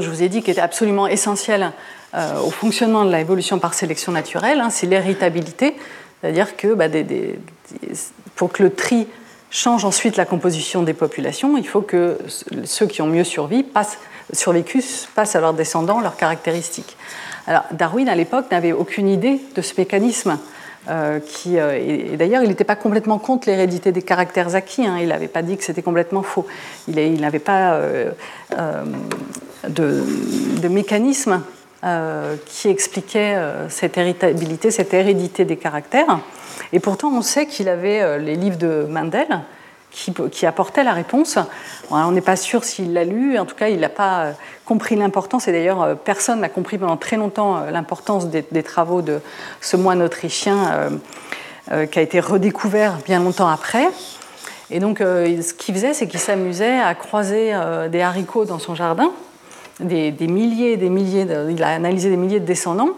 je vous ai dit, qui était absolument essentiel euh, au fonctionnement de l'évolution par sélection naturelle, hein, c'est l'héritabilité. C'est-à-dire que bah, pour que le tri change ensuite la composition des populations, il faut que ceux qui ont mieux survécu passent, survécu passent à leurs descendants leurs caractéristiques. Alors Darwin, à l'époque, n'avait aucune idée de ce mécanisme. Euh, qui, euh, et, d'ailleurs, il n'était pas complètement contre l'hérédité des caractères acquis. Hein. il n'avait pas dit que c'était complètement faux. Il n'avait pas de, de mécanismes euh, qui expliquaient euh, cette cette hérédité des caractères. Et pourtant, on sait qu'il avait euh, les livres de Mendel qui, apportaient la réponse. on n'est pas sûr s'il l'a lu, en tout cas, il n'a pas compris l'importance, et d'ailleurs, personne n'a compris pendant très longtemps l'importance des, des, travaux de ce moine autrichien qui a été redécouvert bien longtemps après. Et donc, ce qu'il faisait, c'est qu'il s'amusait à croiser des haricots dans son jardin des, milliers et des milliers, il a analysé des milliers de descendants.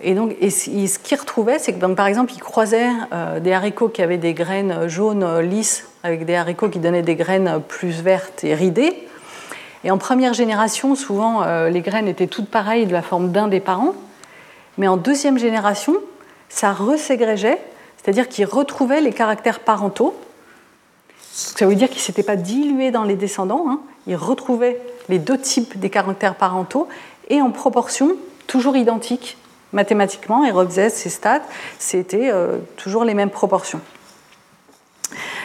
Et donc, ce qu'il retrouvait, c'est que donc, par exemple, il croisait euh, des haricots qui avaient des graines jaunes euh, lisses avec des haricots qui donnaient des graines plus vertes et ridées. Et en première génération, souvent, euh, les graines étaient toutes pareilles de la forme d'un des parents. Mais en deuxième génération, ça reségrégeait, c'est-à-dire qu'il retrouvait les caractères parentaux. Ça veut dire qu'il ne s'était pas dilué dans les descendants, hein. il retrouvait les deux types des caractères parentaux et en proportion toujours identiques mathématiquement. Et refaisait ces stats, c'était euh, toujours les mêmes proportions.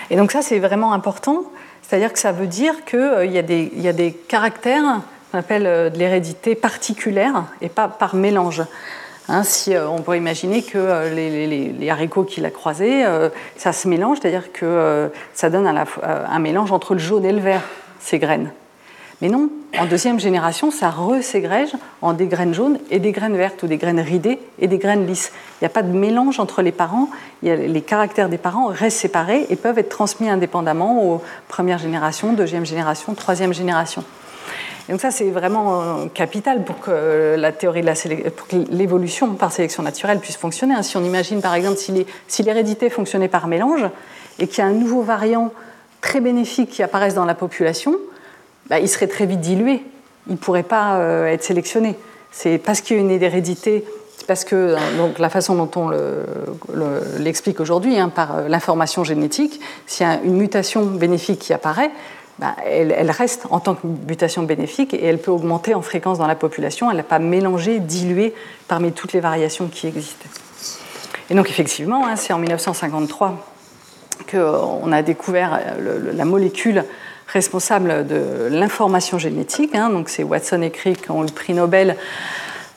Et donc ça, c'est vraiment important. C'est-à-dire que ça veut dire qu'il euh, y, a des caractères qu'on appelle euh, de l'hérédité particulière et pas par mélange. Hein, si, on pourrait imaginer que les, haricots qu'il a croisés, ça se mélange, c'est-à-dire que ça donne un mélange entre le jaune et le vert, ces graines. Mais non, en deuxième génération, ça reségrège en des graines jaunes et des graines vertes, ou des graines ridées et des graines lisses. Il n'y a pas de mélange entre les parents, les caractères des parents restent séparés et peuvent être transmis indépendamment aux premières générations, deuxième génération, troisième génération. donc ça, c'est vraiment euh, capital pour que la théorie de l'évolution par sélection naturelle puisse fonctionner. Si on imagine par exemple si l'hérédité fonctionnait par mélange et qu'il y a un nouveau variant très bénéfique qui apparaisse dans la population, bah, il serait très vite dilué. Il ne pourrait pas euh, être sélectionné. C'est parce qu'il y a une hérédité, c'est parce que euh, donc, la façon dont on l'explique aujourd'hui, hein, par euh, l'information génétique, s'il y a une mutation bénéfique qui apparaît, bah, elle, reste en tant que mutation bénéfique et elle peut augmenter en fréquence dans la population. Elle n'a pas mélangé, dilué parmi toutes les variations qui existent. Et donc effectivement, hein, c'est en 1953 qu'on a découvert la molécule responsable de l'information génétique. Hein, donc c'est Watson et Crick qui ont le prix Nobel,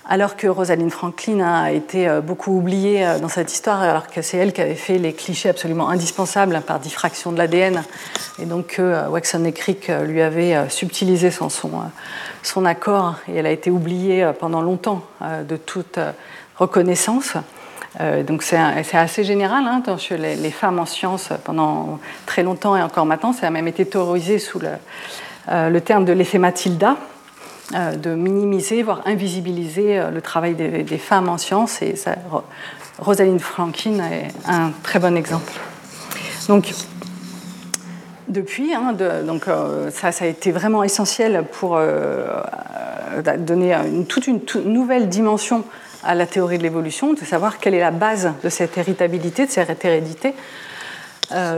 alors que Rosalind Franklin a été euh, beaucoup oubliée euh, dans cette histoire, alors que c'est elle qui avait fait les clichés absolument indispensables par diffraction de l'ADN, et donc que euh, Watson et Crick lui avaient subtilisé son, son, son, accord, et elle a été oubliée pendant longtemps de toute reconnaissance. Donc c'est assez général. Hein, les, les, femmes en sciences, pendant très longtemps et encore maintenant, ça a même été théorisé sous le, le terme de l'effet Matilda, de minimiser, voire invisibiliser le travail des, femmes en sciences. Et ça, Rosalind Franklin est un très bon exemple. Donc, depuis, hein, donc, euh, ça, a été vraiment essentiel pour euh, euh, donner toute une nouvelle dimension à la théorie de l'évolution, de savoir quelle est la base de cette héritabilité, de cette hérédité.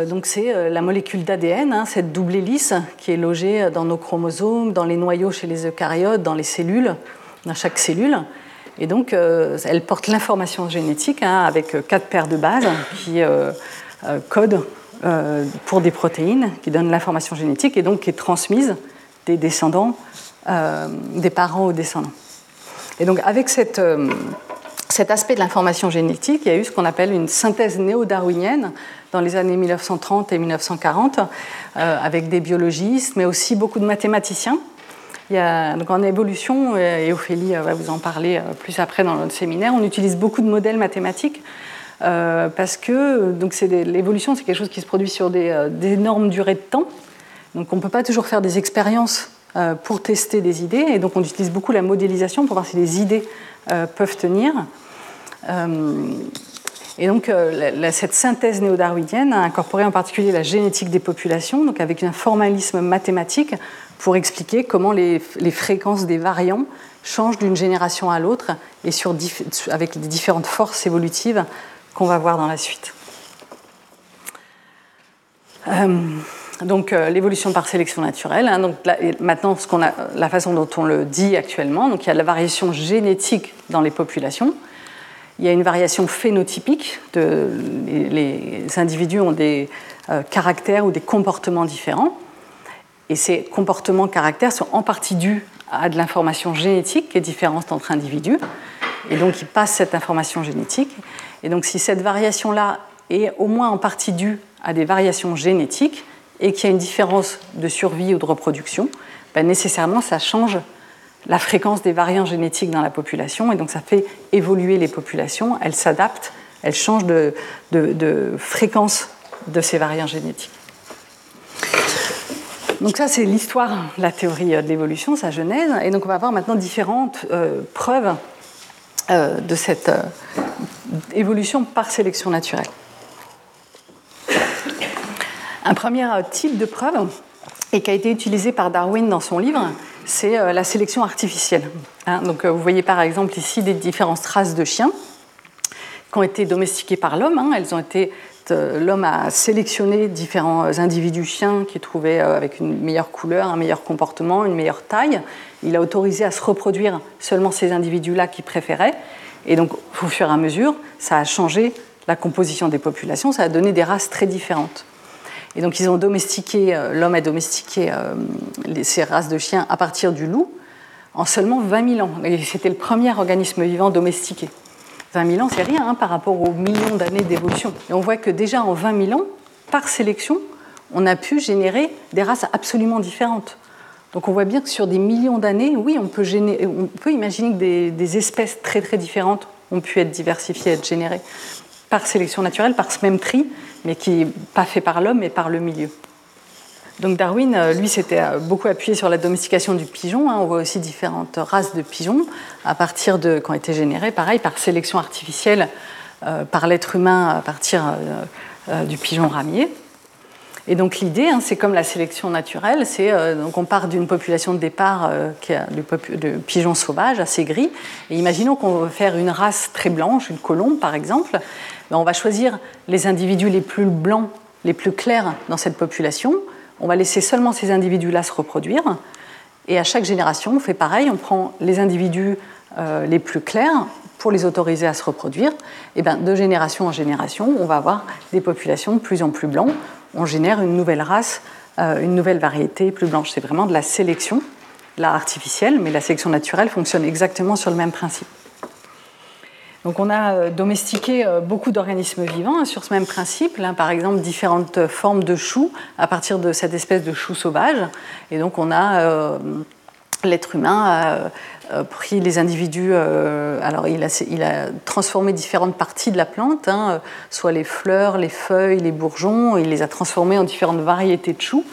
donc c'est la molécule d'ADN, hein, cette double hélice qui est logée dans nos chromosomes, dans les noyaux chez les eucaryotes, dans les cellules, dans chaque cellule. Et donc, euh, elle porte l'information génétique hein, avec euh, quatre paires de bases qui euh, codent pour des protéines, qui donnent l'information génétique et donc qui est transmise des descendants, des parents aux descendants. Et donc, avec cette, cet aspect de l'information génétique, il y a eu ce qu'on appelle une synthèse néo-darwinienne dans les années 1930 et 1940, avec des biologistes, mais aussi beaucoup de mathématiciens il y a, donc en évolution, et Ophélie va vous en parler euh, plus après dans notre séminaire, on utilise beaucoup de modèles mathématiques euh, parce que l'évolution, c'est quelque chose qui se produit sur des, énormes euh, durées de temps. Donc on ne peut pas toujours faire des expériences pour tester des idées, et donc on utilise beaucoup la modélisation pour voir si les idées peuvent tenir. Et donc, cette synthèse néo-darwinienne a incorporé en particulier la génétique des populations, donc avec un formalisme mathématique pour expliquer comment les, fréquences des variants changent d'une génération à l'autre et sur, avec les différentes forces évolutives qu'on va voir dans la suite. Euh, donc euh, l'évolution par sélection naturelle. Hein, donc maintenant, a, la façon dont on le dit actuellement, donc il y a la variation génétique dans les populations. Il y a une variation phénotypique. De, les, individus ont des euh, caractères ou des comportements différents. Et ces comportements, caractères sont en partie dus à de l'information génétique qui est différente entre individus. Et donc, ils passent cette information génétique. Et donc, si cette variation-là est au moins en partie due à des variations génétiques et qu'il y a une différence de survie ou de reproduction, ben nécessairement, ça change la fréquence des variants génétiques dans la population. Et donc, ça fait évoluer les populations. Elles s'adaptent, elles changent de, fréquence de ces variants génétiques. Donc ça, c'est l'histoire, la théorie de l'évolution, sa genèse. Et donc on va voir maintenant différentes euh, preuves euh, de cette euh, évolution par sélection naturelle. Un premier type de preuve, et qui a été utilisé par Darwin dans son livre, c'est la sélection artificielle. Hein, donc vous voyez par exemple ici des différentes races de chiens qui ont été domestiquées par l'homme. Hein. elles ont été euh, l'homme a sélectionné différents individus chiens qu'il trouvait euh, avec une meilleure couleur, un meilleur comportement, une meilleure taille. Il a autorisé à se reproduire seulement ces individus-là qu'il préférait. Et donc, au fur et à mesure, ça a changé la composition des populations, ça a donné des races très différentes. Et donc, ils ont domestiqué, euh, l'homme a domestiqué ces races de chiens à partir du loup en seulement 20 000 ans. C'était le premier organisme vivant domestiqué. 20 000 ans, c'est rien hein, par rapport aux millions d'années d'évolution. Et on voit que déjà en 20 000 ans, par sélection, on a pu générer des races absolument différentes. Donc on voit bien que sur des millions d'années, oui, on peut, on peut imaginer que des, espèces très très différentes ont pu être diversifiées, être générées par sélection naturelle, par ce même tri, mais qui n'est pas fait par l'homme, mais par le milieu. Donc Darwin, euh, lui, s'était euh, beaucoup appuyé sur la domestication du pigeon. Hein. On voit aussi différentes races de pigeons à partir de, qui ont été générées, pareil, par sélection artificielle euh, par l'être humain à partir du pigeon ramier. Et donc l'idée, hein, c'est comme la sélection naturelle, c'est donc on part d'une population de départ qui a de, pigeons sauvages assez gris. Et imaginons qu'on veut faire une race très blanche, une colombe par exemple. Ben, on va choisir les individus les plus blancs, les plus clairs dans cette population on va laisser seulement ces individus-là se reproduire. Et à chaque génération, on fait pareil, on prend les individus euh, les plus clairs pour les autoriser à se reproduire. Et bien, de génération en génération, on va avoir des populations de plus en plus blanches. On génère une nouvelle race, euh, une nouvelle variété plus blanche. C'est vraiment de la sélection, là artificielle, mais la sélection naturelle fonctionne exactement sur le même principe. Donc on a euh, domestiqué euh, beaucoup d'organismes vivants hein, sur ce même principe, par exemple différentes formes de choux à partir de cette espèce de chou sauvage. Et donc on a euh, l'être humain pris les individus, alors il a, transformé différentes parties de la plante, hein, soit les fleurs, les feuilles, les bourgeons, il les a transformés en différentes variétés de choux.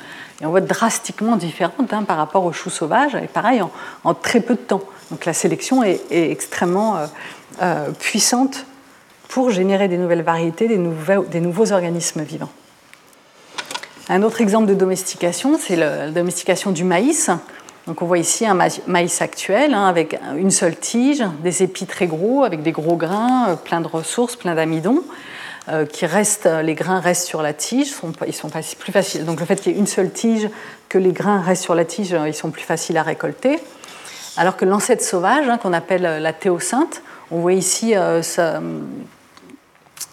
Et on voit drastiquement différentes hein, par rapport aux choux sauvages, et pareil, en, très peu de temps. Donc la sélection est, extrêmement puissante pour générer des nouvelles variétés, des nouveaux organismes vivants. Un autre exemple de domestication, c'est la domestication du maïs. Donc on voit ici un maïs actuel hein, avec une seule tige, des épis très gros, avec des gros grains, euh, plein de ressources, plein d'amidon. Euh, qui restent, les grains restent sur la tige, ils sont plus faciles. Donc le fait qu'il y ait une seule tige, que les grains restent sur la tige, euh, ils sont plus faciles à récolter. Alors que l'ancêtre sauvage, hein, qu'on appelle la théocinthe, on voit ici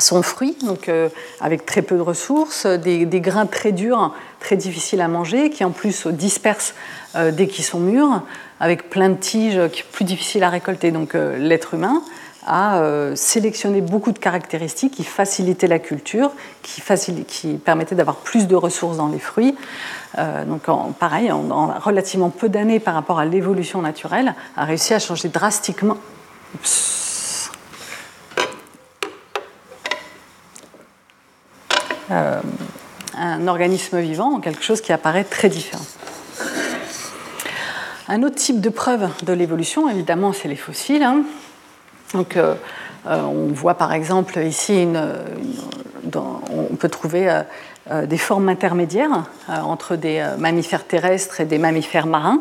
son fruit, donc euh, avec très peu de ressources, des, grains très durs, très difficiles à manger, qui en plus dispersent euh, dès qu'ils sont mûrs, avec plein de tiges plus difficiles à récolter. Donc euh, l'être humain a sélectionné beaucoup de caractéristiques qui facilitaient la culture, qui, qui permettaient d'avoir plus de ressources dans les fruits. donc pareil, en, relativement peu d'années par rapport à l'évolution naturelle, a réussi à changer drastiquement. Euh, un organisme vivant en quelque chose qui apparaît très différent. Un autre type de preuve de l'évolution, évidemment, c'est les fossiles. Hein. Donc, euh, euh, on voit par exemple ici, on peut trouver des formes intermédiaires entre des mammifères terrestres et des mammifères marins.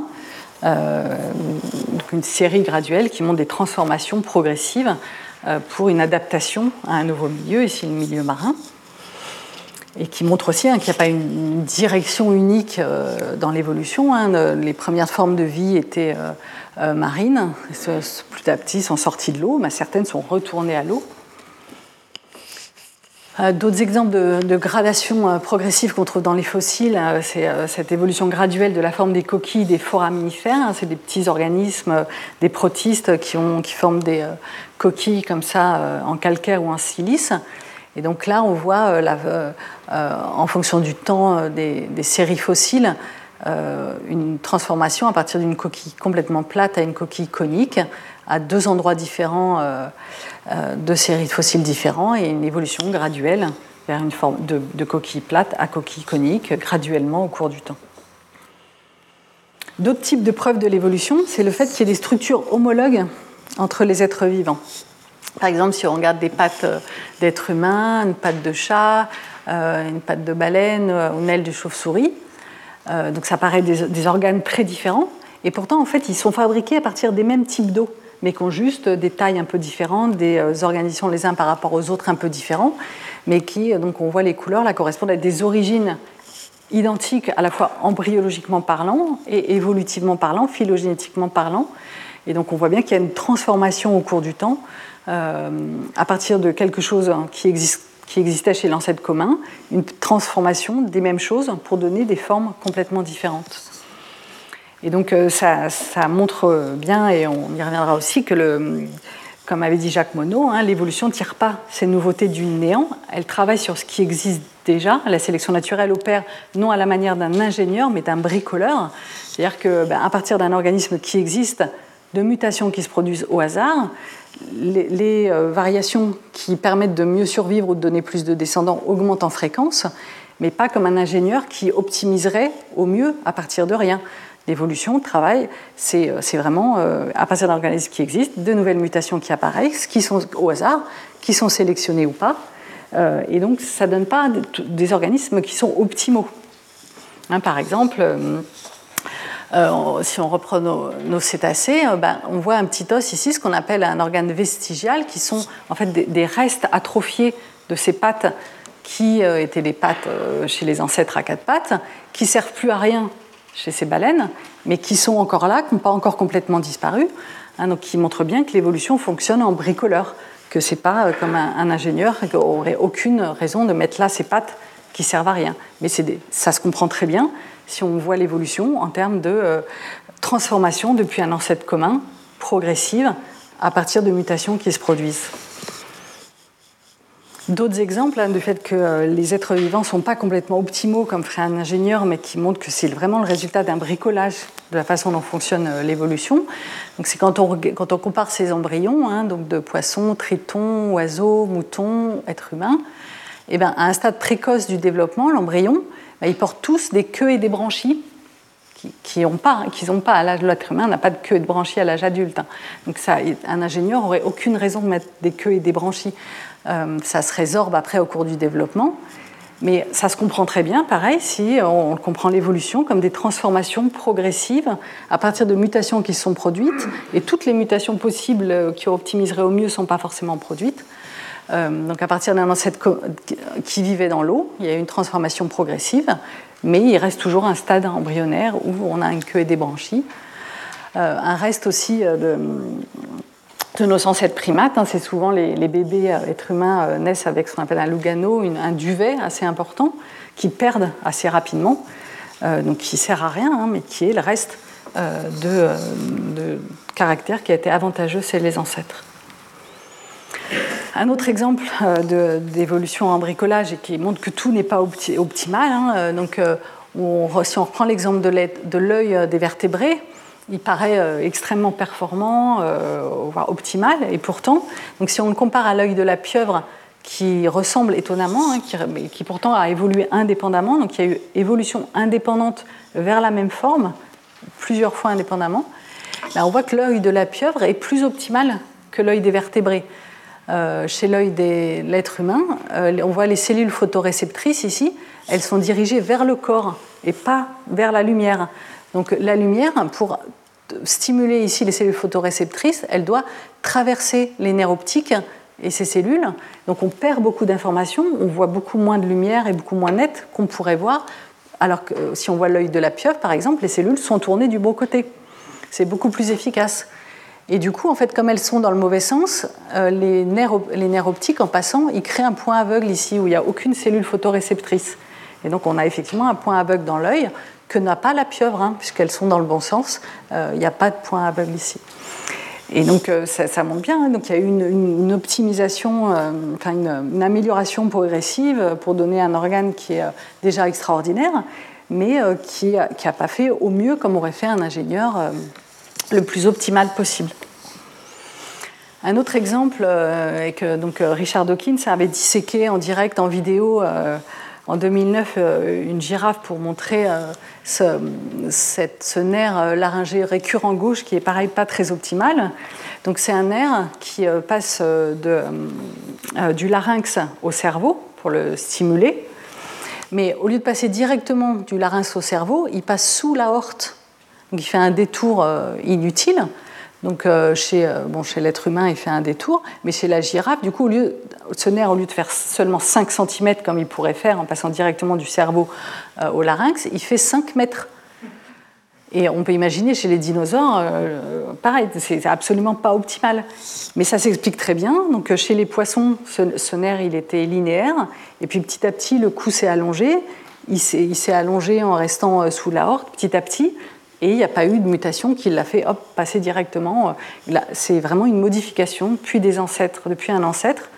donc une série graduelle qui montre des transformations progressives pour une adaptation à un nouveau milieu, ici le milieu marin et qui montre aussi hein, qu'il n'y a pas une direction unique euh, dans l'évolution. Hein. Les premières formes de vie étaient euh, euh, marines, petit à petit sont sorties de l'eau, mais certaines sont retournées à l'eau. D'autres exemples de, gradation progressive qu'on trouve dans les fossiles, c'est cette évolution graduelle de la forme des coquilles des foraminifères. Hein. C'est des petits organismes, des protistes qui forment des coquilles comme ça en calcaire ou en silice. Et donc là, on voit, euh, euh, euh, en fonction du temps des, séries fossiles, une transformation à partir d'une coquille complètement plate à une coquille conique, à deux endroits différents, deux séries de fossiles différents, et une évolution graduelle vers une forme de, de coquille plate à coquille conique, graduellement au cours du temps. D'autres types de preuves de l'évolution, c'est le fait qu'il y ait des structures homologues entre les êtres vivants. Par exemple, si on regarde des pattes euh, d'êtres humains, une patte de chat, euh, une patte de baleine euh, ou une aile de chauve-souris, donc ça paraît des, organes très différents. Et pourtant, en fait, ils sont fabriqués à partir des mêmes types d'eau, mais qui ont juste des tailles un peu différentes, des organisations les uns par rapport aux autres un peu différents, mais qui, donc on voit les couleurs, là, correspondent à des origines identiques à la fois embryologiquement parlant et évolutivement parlant, phylogénétiquement parlant. Et donc on voit bien qu'il y a une transformation au cours du temps à partir de quelque chose qui, existait chez l'ancêtre commun, une transformation des mêmes choses pour donner des formes complètement différentes. Et donc euh, ça, montre bien, et on y reviendra aussi, que comme avait dit Jacques Monod, hein, l'évolution ne tire pas ces nouveautés du néant, elle travaille sur ce qui existe déjà. La sélection naturelle opère non à la manière d'un ingénieur, mais d'un bricoleur. C'est-à-dire qu'à ben, partir d'un organisme qui existe, de mutations qui se produisent au hasard, les, euh, variations qui permettent de mieux survivre ou de donner plus de descendants augmentent en fréquence, mais pas comme un ingénieur qui optimiserait au mieux à partir de rien. L'évolution, le travail, c'est euh, vraiment euh, à partir d'un organisme qui existe, de nouvelles mutations qui apparaissent, qui sont au hasard, qui sont sélectionnées ou pas. et donc, ça ne donne pas des organismes qui sont optimaux. Hein, par exemple, euh, si on reprend nos, cétacés, euh, ben, on voit un petit os ici, ce qu'on appelle un organe vestigial, qui sont en fait des, restes atrophiés de ces pattes qui euh, étaient les pattes chez les ancêtres à quatre pattes, qui servent plus à rien chez ces baleines, mais qui sont encore là, qui n'ont pas encore complètement disparu, hein, donc qui montrent bien que l'évolution fonctionne en bricoleur, que c'est pas comme un, ingénieur qui aurait aucune raison de mettre là ces pattes qui servent à rien. Mais ça se comprend très bien si on voit l'évolution en termes de euh, transformation depuis un ancêtre commun progressive à partir de mutations qui se produisent. d'autres exemples hein, du fait que les êtres vivants ne sont pas complètement optimaux comme ferait un ingénieur, mais qui montrent que c'est vraiment le résultat d'un bricolage de la façon dont fonctionne l'évolution. Donc c'est quand on, quand on compare ces embryons, hein, donc de poissons, tritons, oiseaux, moutons, êtres humains, et eh bien, à un stade précoce du développement, l'embryon, ben, ils portent tous des queues et des branchies qui n'ont pas, qu'ils pas à l'âge de l'être humain, n'a pas de queue et de branchies à l'âge adulte. Donc ça, un ingénieur n'aurait aucune raison de mettre des queues et des branchies. Euh, ça se résorbe après au cours du développement. Mais ça se comprend très bien, pareil, si on comprend l'évolution comme des transformations progressives à partir de mutations qui sont produites, et toutes les mutations possibles qui optimiseraient au mieux ne sont pas forcément produites. Euh, donc à partir d'un ancêtre qui vivait dans l'eau, il y a une transformation progressive, mais il reste toujours un stade embryonnaire où on a une queue et des branchies. Euh, un reste aussi euh, de, nos ancêtres primates, hein, c'est souvent les, bébés êtres humains naissent avec ce qu'on appelle un lugano, un duvet assez important, qui perdent assez rapidement, donc qui sert à rien, hein, mais qui est le reste de, de caractère qui a été avantageux chez les ancêtres. Un autre exemple euh, d'évolution en bricolage et qui montre que tout n'est pas optimal. Hein, euh, donc, euh, si on reprend l'exemple de l'œil des vertébrés, il paraît extrêmement performant, voire optimal, et pourtant, donc si on le compare à l'œil de la pieuvre, qui ressemble étonnamment, hein, qui, pourtant a évolué indépendamment, donc il y a eu évolution indépendante vers la même forme, plusieurs fois indépendamment, on voit que l'œil de la pieuvre est plus optimal que l'œil des vertébrés. Euh, chez l'œil de l'être humain, euh, on voit les cellules photoréceptrices ici, elles sont dirigées vers le corps et pas vers la lumière. Donc la lumière, pour stimuler ici les cellules photoréceptrices, elle doit traverser les nerfs optiques et ces cellules. Donc on perd beaucoup d'informations, on voit beaucoup moins de lumière et beaucoup moins net qu'on pourrait voir. Alors que euh, si on voit l'œil de la pieuvre, par exemple, les cellules sont tournées du bon côté. C'est beaucoup plus efficace. Et du coup, en fait, comme elles sont dans le mauvais sens, euh, les, nerfs, les, nerfs, optiques, en passant, ils créent un point aveugle ici où il n'y a aucune cellule photoréceptrice. Et donc, on a effectivement un point aveugle dans l'œil que n'a pas la pieuvre, hein, puisqu'elles sont dans le bon sens. Euh, il n'y a pas de point aveugle ici. Et donc, euh, ça, montre bien. Hein. donc, il y a eu une, optimisation, enfin, une, amélioration progressive pour donner un organe qui est déjà extraordinaire, mais qui n'a pas fait au mieux comme aurait fait un ingénieur le plus optimal possible. Un autre exemple euh, est que donc, euh, Richard Dawkins avait disséqué en direct, en vidéo, euh, en 2009, une girafe pour montrer ce, nerf laryngé récurrent gauche qui est pareil pas très optimal. Donc c'est un nerf qui passe de, du larynx au cerveau pour le stimuler. Mais au lieu de passer directement du larynx au cerveau, il passe sous l'aorte donc il fait un détour euh, inutile. Donc euh, chez, euh, bon, chez l'être humain, il fait un détour, mais chez la girafe, du coup, au lieu, ce nerf, au lieu de faire seulement 5 cm comme il pourrait faire en passant directement du cerveau au larynx, il fait 5 mètres. Et on peut imaginer chez les dinosaures, pareil, c'est absolument pas optimal. Mais ça s'explique très bien. Donc chez les poissons, ce, nerf, il était linéaire, et puis petit à petit, le cou s'est allongé. Il s'est allongé en restant sous la horte, petit à petit. Et il n'y a pas eu de mutation qui l'a fait hop, passer directement. C'est vraiment une modification depuis des ancêtres, depuis un ancêtre,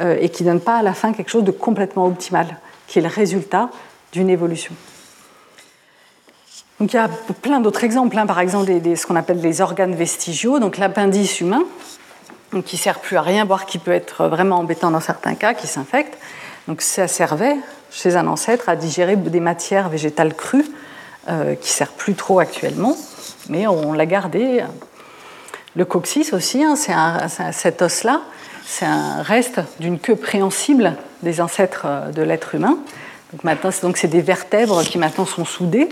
euh, et qui ne donne pas à la fin quelque chose de complètement optimal, qui est le résultat d'une évolution. Donc il y a plein d'autres exemples, hein. par exemple ce qu'on appelle les organes vestigiaux, donc l'appendice humain, qui ne sert plus à rien, voire qui peut être vraiment embêtant dans certains cas, qui s'infecte. Donc ça servait chez un ancêtre à digérer des matières végétales crues euh, qui sert plus trop actuellement, mais on l'a gardé. Le coccyx aussi, hein, c'est cet os-là, c'est un reste d'une queue préhensible des ancêtres euh, de l'être humain. Donc maintenant, donc c'est des vertèbres qui maintenant sont soudées.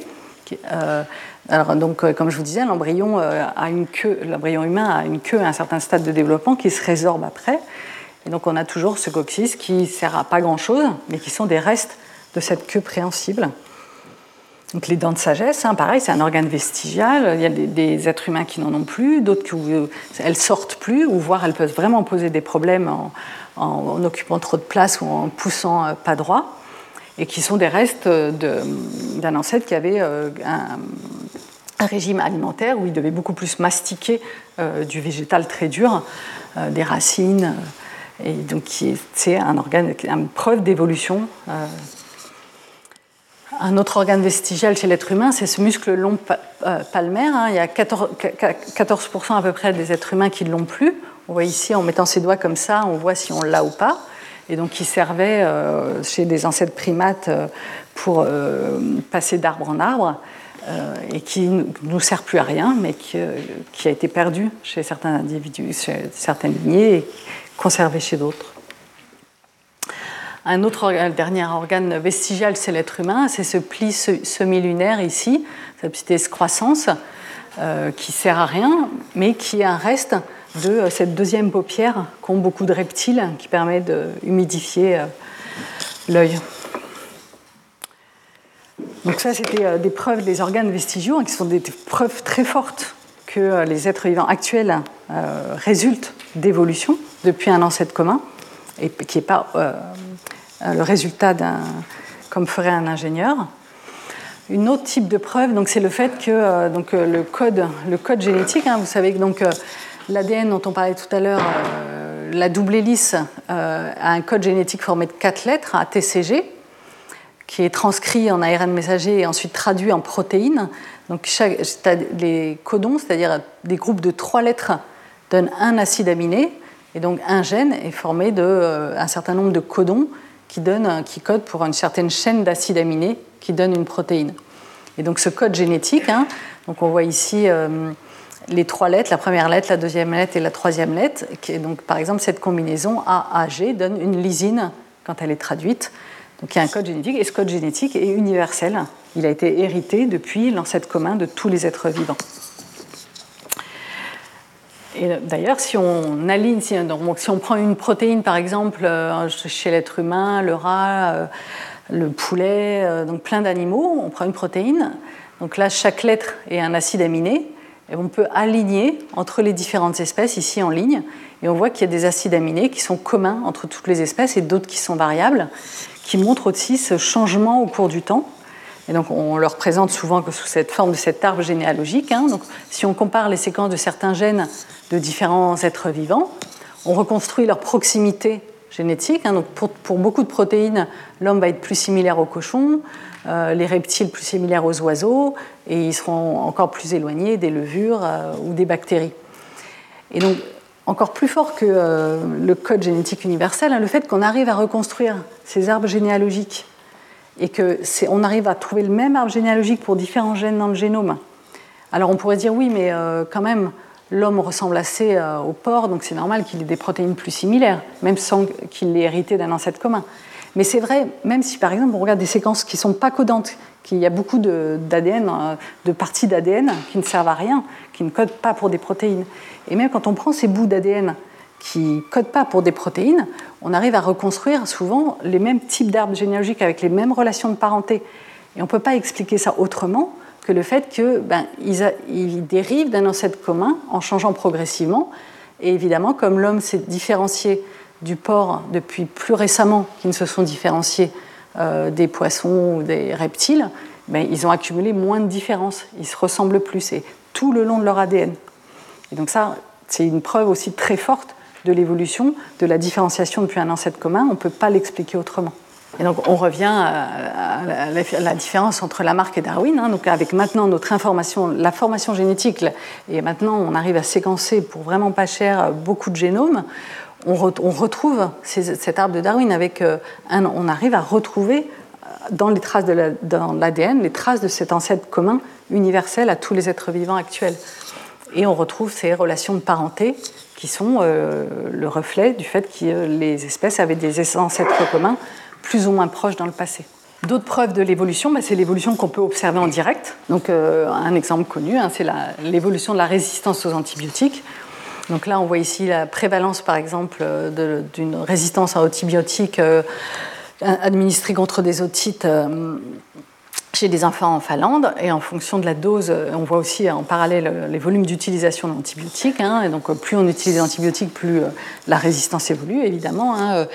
Euh, alors donc, comme je vous disais, l'embryon a une queue, l'embryon humain a une queue à un certain stade de développement qui se résorbe après. Et donc on a toujours ce coccyx qui sert à pas grand-chose, mais qui sont des restes de cette queue préhensible. Donc les dents de sagesse, hein, pareil, c'est un organe vestigial. Il y a des, êtres humains qui n'en ont plus, d'autres qui euh, elles sortent plus, ou voire elles peuvent vraiment poser des problèmes en, occupant trop de place ou en poussant euh, pas droit, et qui sont des restes d'un ancêtre qui avait euh, un, régime alimentaire où il devait beaucoup plus mastiquer du végétal très dur, des racines, Et donc, c'est un organe, une preuve d'évolution. Un autre organe vestigial chez l'être humain, c'est ce muscle long palmaire. Hein. Il y a 14%, à peu près des êtres humains qui ne l'ont plus. On voit ici, en mettant ses doigts comme ça, on voit si on l'a ou pas. Et donc, qui servait chez des ancêtres primates pour passer d'arbre en arbre. Euh, et qui ne nous sert plus à rien, mais qui, euh, a été perdu chez certains individus, chez certaines lignées, et conservé chez d'autres. Un autre dernier organe vestigial, c'est l'être humain, c'est ce pli semi-lunaire ici, cette petite excroissance, euh, qui sert à rien, mais qui est un reste de cette deuxième paupière qu'ont beaucoup de reptiles, qui permet d'humidifier l'œil. Donc ça, c'était euh, des preuves des organes vestigiaux, hein, qui sont des preuves très fortes que euh, les êtres vivants actuels euh, résultent d'évolution depuis un ancêtre commun, et qui n'est pas le résultat d'un, comme ferait un ingénieur. Une autre type de preuve, c'est le fait que donc, le, code, le code génétique, hein, vous savez que donc, l'ADN dont on parlait tout à l'heure, la double hélice a un code génétique formé de quatre lettres, un TCG, qui est transcrit en ARN messager et ensuite traduit en protéines. Donc les codons, c'est-à-dire des groupes de trois lettres, donnent un acide aminé, et donc un gène est formé d'un euh, certain nombre de codons qui, donnent, qui codent pour une certaine chaîne d'acides aminés qui donne une protéine. Et donc ce code génétique, hein, donc on voit ici euh, les trois lettres, la première lettre, la deuxième lettre et la troisième lettre. Qui est donc par exemple cette combinaison AAG donne une lysine quand elle est traduite. Donc il y a un code génétique, et ce code génétique est universel. Il a été hérité depuis l'ancêtre commun de tous les êtres vivants. Et d'ailleurs, si on aligne, si, on prend une protéine par exemple euh, chez l'être humain, le rat, euh, le poulet, euh, donc plein d'animaux, on prend une protéine. Donc là, chaque lettre est un acide aminé. Et on peut aligner entre les différentes espèces ici en ligne. Et on voit qu'il y a des acides aminés qui sont communs entre toutes les espèces et d'autres qui sont variables qui montrent aussi ce changement au cours du temps. Donc on le représente souvent sous cette forme de cet arbre généalogique. Hein. Donc, si on compare les séquences de certains gènes de différents êtres vivants, on reconstruit leur proximité génétique. Hein. Donc, pour, beaucoup de protéines, l'homme va être plus similaire au cochon, euh, les reptiles plus similaires aux oiseaux, et ils seront encore plus éloignés des levures euh, ou des bactéries. Et donc encore plus fort que euh, le code génétique universel, hein, le fait qu'on arrive à reconstruire ces arbres généalogiques et qu'on arrive à trouver le même arbre généalogique pour différents gènes dans le génome. Alors on pourrait dire oui, mais euh, quand même, l'homme ressemble assez euh, au porc, donc c'est normal qu'il ait des protéines plus similaires, même sans qu'il l'ait hérité d'un ancêtre commun. Mais c'est vrai, même si par exemple on regarde des séquences qui ne sont pas codantes, qu'il y a beaucoup d'ADN, de, de, parties d'ADN qui ne servent à rien, qui ne codent pas pour des protéines. Et même quand on prend ces bouts d'ADN qui codent pas pour des protéines, on arrive à reconstruire souvent les mêmes types d'arbres généalogiques avec les mêmes relations de parenté. Et on ne peut pas expliquer ça autrement que le fait qu'ils ben, dérivent d'un ancêtre commun en changeant progressivement. Et évidemment, comme l'homme s'est différencié du porc depuis plus récemment, qui ne se sont différenciés euh, des poissons ou des reptiles, ben, ils ont accumulé moins de différences. Ils se ressemblent plus, et tout le long de leur ADN. Et donc ça, c'est une preuve aussi très forte de l'évolution, de la différenciation depuis un ancêtre commun. On ne peut pas l'expliquer autrement. Et donc on revient à la différence entre Lamarck et Darwin. Hein. donc avec maintenant notre information, la formation génétique, et maintenant on arrive à séquencer pour vraiment pas cher beaucoup de génomes. On, retrouve cet arbre de Darwin avec euh, on arrive à retrouver euh, dans les traces de l'ADN les traces de cet ancêtre commun universel à tous les êtres vivants actuels. Et on retrouve ces relations de parenté qui sont euh, le reflet du fait que les espèces avaient des ancêtres communs plus ou moins proches dans le passé. D'autres preuves de l'évolution, bah, c'est l'évolution qu'on peut observer en direct. Donc, euh, un exemple connu, hein, c'est l'évolution de la résistance aux antibiotiques. Donc là, on voit ici la prévalence, par exemple, d'une résistance à antibiotiques euh, administrée contre des otites chez des enfants en Finlande, et en fonction de la dose, euh, on voit aussi en parallèle euh, les volumes d'utilisation d'antibiotiques. Hein, et donc, euh, plus on utilise d'antibiotiques, plus la résistance évolue, évidemment. Hein,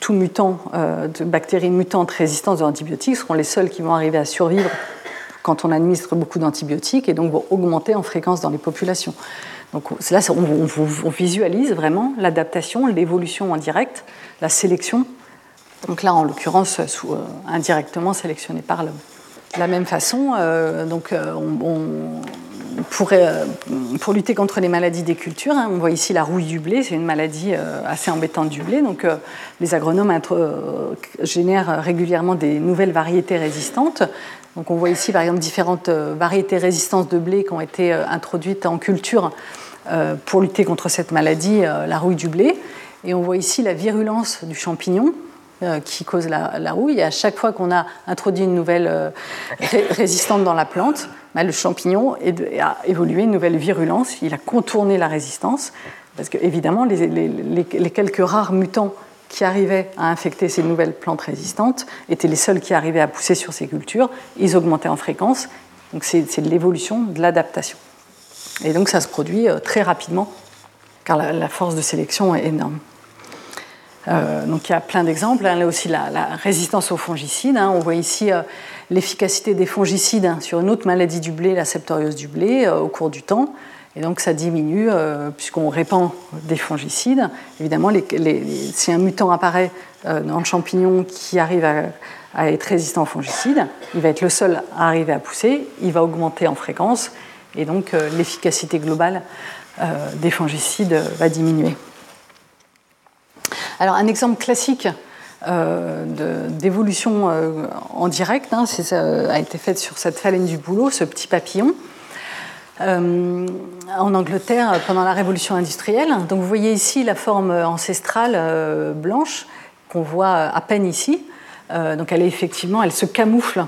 tout mutant, de bactéries mutantes résistantes aux antibiotiques seront les seuls qui vont arriver à survivre quand on administre beaucoup d'antibiotiques et donc vont augmenter en fréquence dans les populations. Donc là, on, visualise vraiment l'adaptation, l'évolution en direct, la sélection. Donc là, en l'occurrence, indirectement sélectionné par l'homme. De la même façon, donc, on, euh, pour lutter contre les maladies des cultures, hein, on voit ici la rouille du blé, c'est une maladie euh, assez embêtante du blé. Donc, euh, les agronomes génèrent régulièrement des nouvelles variétés résistantes. Donc, on voit ici, par exemple, différentes variétés résistantes de blé qui ont été introduites en culture pour lutter contre cette maladie, la rouille du blé. Et on voit ici la virulence du champignon qui cause la, rouille. À chaque fois qu'on a introduit une nouvelle résistante dans la plante, bah, le champignon a évolué une nouvelle virulence, il a contourné la résistance, parce que évidemment les, quelques rares mutants qui arrivaient à infecter ces nouvelles plantes résistantes étaient les seuls qui arrivaient à pousser sur ces cultures, ils augmentaient en fréquence, donc c'est l'évolution de l'adaptation. Et donc ça se produit euh, très rapidement, car la, force de sélection est énorme. Euh, donc il y a plein d'exemples. Hein. Là aussi la, résistance aux fongicides. Hein. On voit ici euh, l'efficacité des fongicides sur une autre maladie du blé, la septoriose du blé, euh, au cours du temps. Et donc ça diminue puisqu'on répand des fongicides. Évidemment, si un mutant apparaît dans le champignon qui arrive à, être résistant aux fongicides, il va être le seul à arriver à pousser, il va augmenter en fréquence et donc l'efficacité globale des fongicides va diminuer. Alors un exemple classique euh, d'évolution euh, en direct hein, ça a été fait sur cette phalène du boulot, ce petit papillon. Euh, en Angleterre pendant la révolution industrielle. Donc vous voyez ici la forme ancestrale blanche qu'on voit à peine ici. donc elle effectivement, elle se camoufle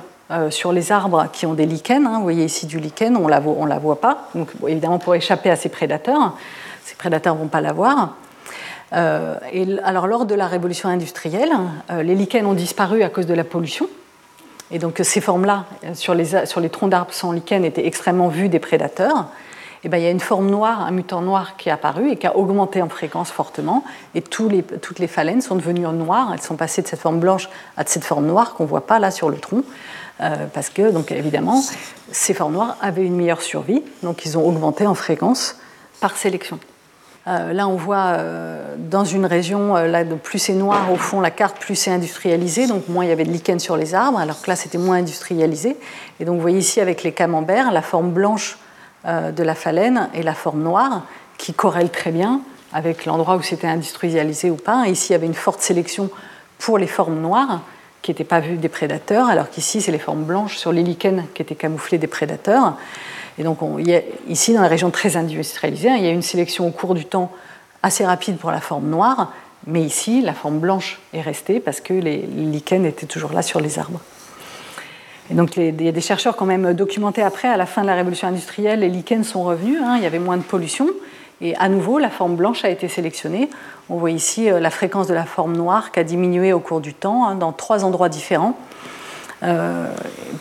sur les arbres qui ont des lichens. Hein. Vous voyez ici du lichen, on la la voit pas. Donc évidemment pour échapper à ces prédateurs, ces prédateurs vont pas la voir. Euh, alors, lors de la révolution industrielle, euh, les lichens ont disparu à cause de la pollution. Et donc, ces formes-là, sur les, sur les troncs d'arbres sans lichen, étaient extrêmement vues des prédateurs. Et ben, il y a une forme noire, un mutant noir qui est apparu et qui a augmenté en fréquence fortement. Et toutes les phalènes sont devenues noires. Elles sont passées de cette forme blanche à cette forme noire qu'on ne voit pas là sur le tronc. Euh, parce que, donc, évidemment, ces formes noires avaient une meilleure survie. Donc, ils ont augmenté en fréquence par sélection. Euh, là, on voit euh, dans une région, euh, là, plus c'est noir au fond, la carte, plus c'est industrialisé, donc moins il y avait de lichen sur les arbres, alors que là, c'était moins industrialisé. Et donc, vous voyez ici avec les camemberts, la forme blanche de la phalène et la forme noire, qui corrèlent très bien avec l'endroit où c'était industrialisé ou pas. ici, il y avait une forte sélection pour les formes noires, qui n'étaient pas vues des prédateurs, alors qu'ici, c'est les formes blanches sur les lichens qui étaient camouflées des prédateurs. Et donc, ici, dans la région très industrialisée, il y a une sélection au cours du temps assez rapide pour la forme noire, mais ici, la forme blanche est restée parce que les lichens étaient toujours là sur les arbres. Et donc, il y a des chercheurs quand même documenté après, à la fin de la révolution industrielle, les lichens sont revenus, hein, il y avait moins de pollution, et à nouveau, la forme blanche a été sélectionnée. On voit ici euh, la fréquence de la forme noire qui a diminué au cours du temps hein, dans trois endroits différents. Euh,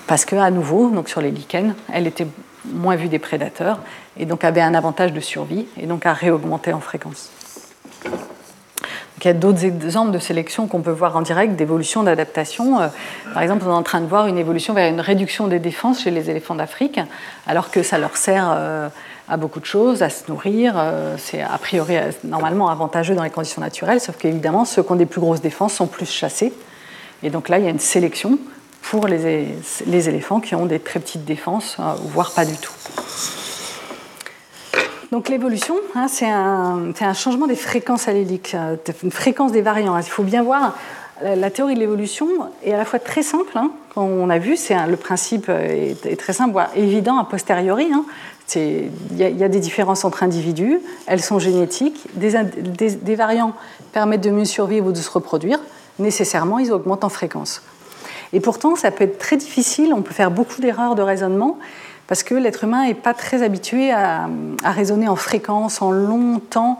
parce qu'à nouveau, donc sur les lichens, elle était moins vue des prédateurs et donc avait un avantage de survie et donc a réaugmenté en fréquence. il y a d'autres exemples de sélection qu'on peut voir en direct, d'évolution, d'adaptation. Euh, par exemple, on est en train de voir une évolution vers une réduction des défenses chez les éléphants d'Afrique, alors que ça leur sert euh, à beaucoup de choses, à se nourrir. Euh, c'est a priori normalement avantageux dans les conditions naturelles, sauf qu'évidemment, ceux qui ont des plus grosses défenses sont plus chassés. Et donc là, il y a une sélection pour les, éléphants qui ont des très petites défenses, euh, voire pas du tout. Donc l'évolution, hein, c'est un, un, changement des fréquences alléliques, euh, une fréquence des variants. Il faut bien voir, la, théorie de l'évolution est à la fois très simple, hein, quand on a vu, c'est le principe est, très simple, voire évident a posteriori. Hein. Il y, a des différences entre individus, elles sont génétiques, des variants permettent de mieux survivre ou de se reproduire, nécessairement ils augmentent en fréquence. Et pourtant, ça peut être très difficile, on peut faire beaucoup d'erreurs de raisonnement, parce que l'être humain n'est pas très habitué à, raisonner en fréquence, en long temps.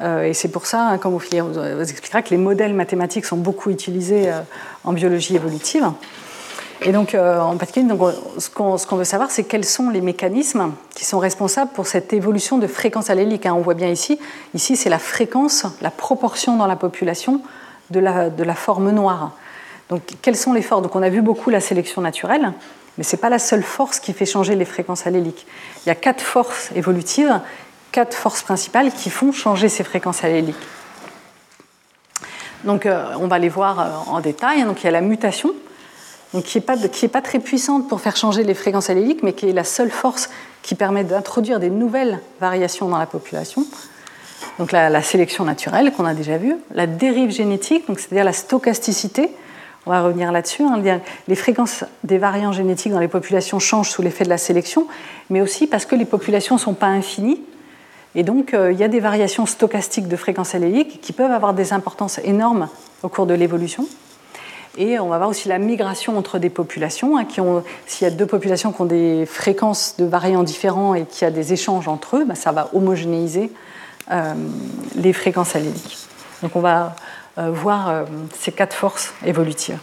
Euh, et c'est pour ça, hein, comme vous, vous expliquera, que les modèles mathématiques sont beaucoup utilisés euh, en biologie évolutive. Et donc, euh, en particulier, donc, ce qu'on veut savoir, c'est quels sont les mécanismes qui sont responsables pour cette évolution de fréquence allélique. Hein. On voit bien ici, ici c'est la fréquence, la proportion dans la population de la, de la forme noire. Donc, quelles sont les forces? Donc, on a vu beaucoup la sélection naturelle, mais ce n'est pas la seule force qui fait changer les fréquences alléliques. Il y a quatre forces évolutives quatre forces principales qui font changer ces fréquences alléliques. Donc, on va les voir en détail. Donc, il y a la mutation, qui n'est pas, très puissante pour faire changer les fréquences alléliques, mais qui est la seule force qui permet d'introduire des nouvelles variations dans la population. Donc la, sélection naturelle qu'on a déjà vue, la dérive génétique, c'est-à-dire la stochasticité, on va revenir là-dessus. Hein, les fréquences des variants génétiques dans les populations changent sous l'effet de la sélection, mais aussi parce que les populations ne sont pas infinies. Et donc, euh, il y a des variations stochastiques de fréquences alléliques qui peuvent avoir des importances énormes au cours de l'évolution. Et on va voir aussi la migration entre des populations. Hein, s'il y a deux populations qui ont des fréquences de variants différents et qu'il y a des échanges entre eux, bah, ça va homogénéiser euh, les fréquences alléliques. Donc on va voir euh, ces quatre forces évolutives.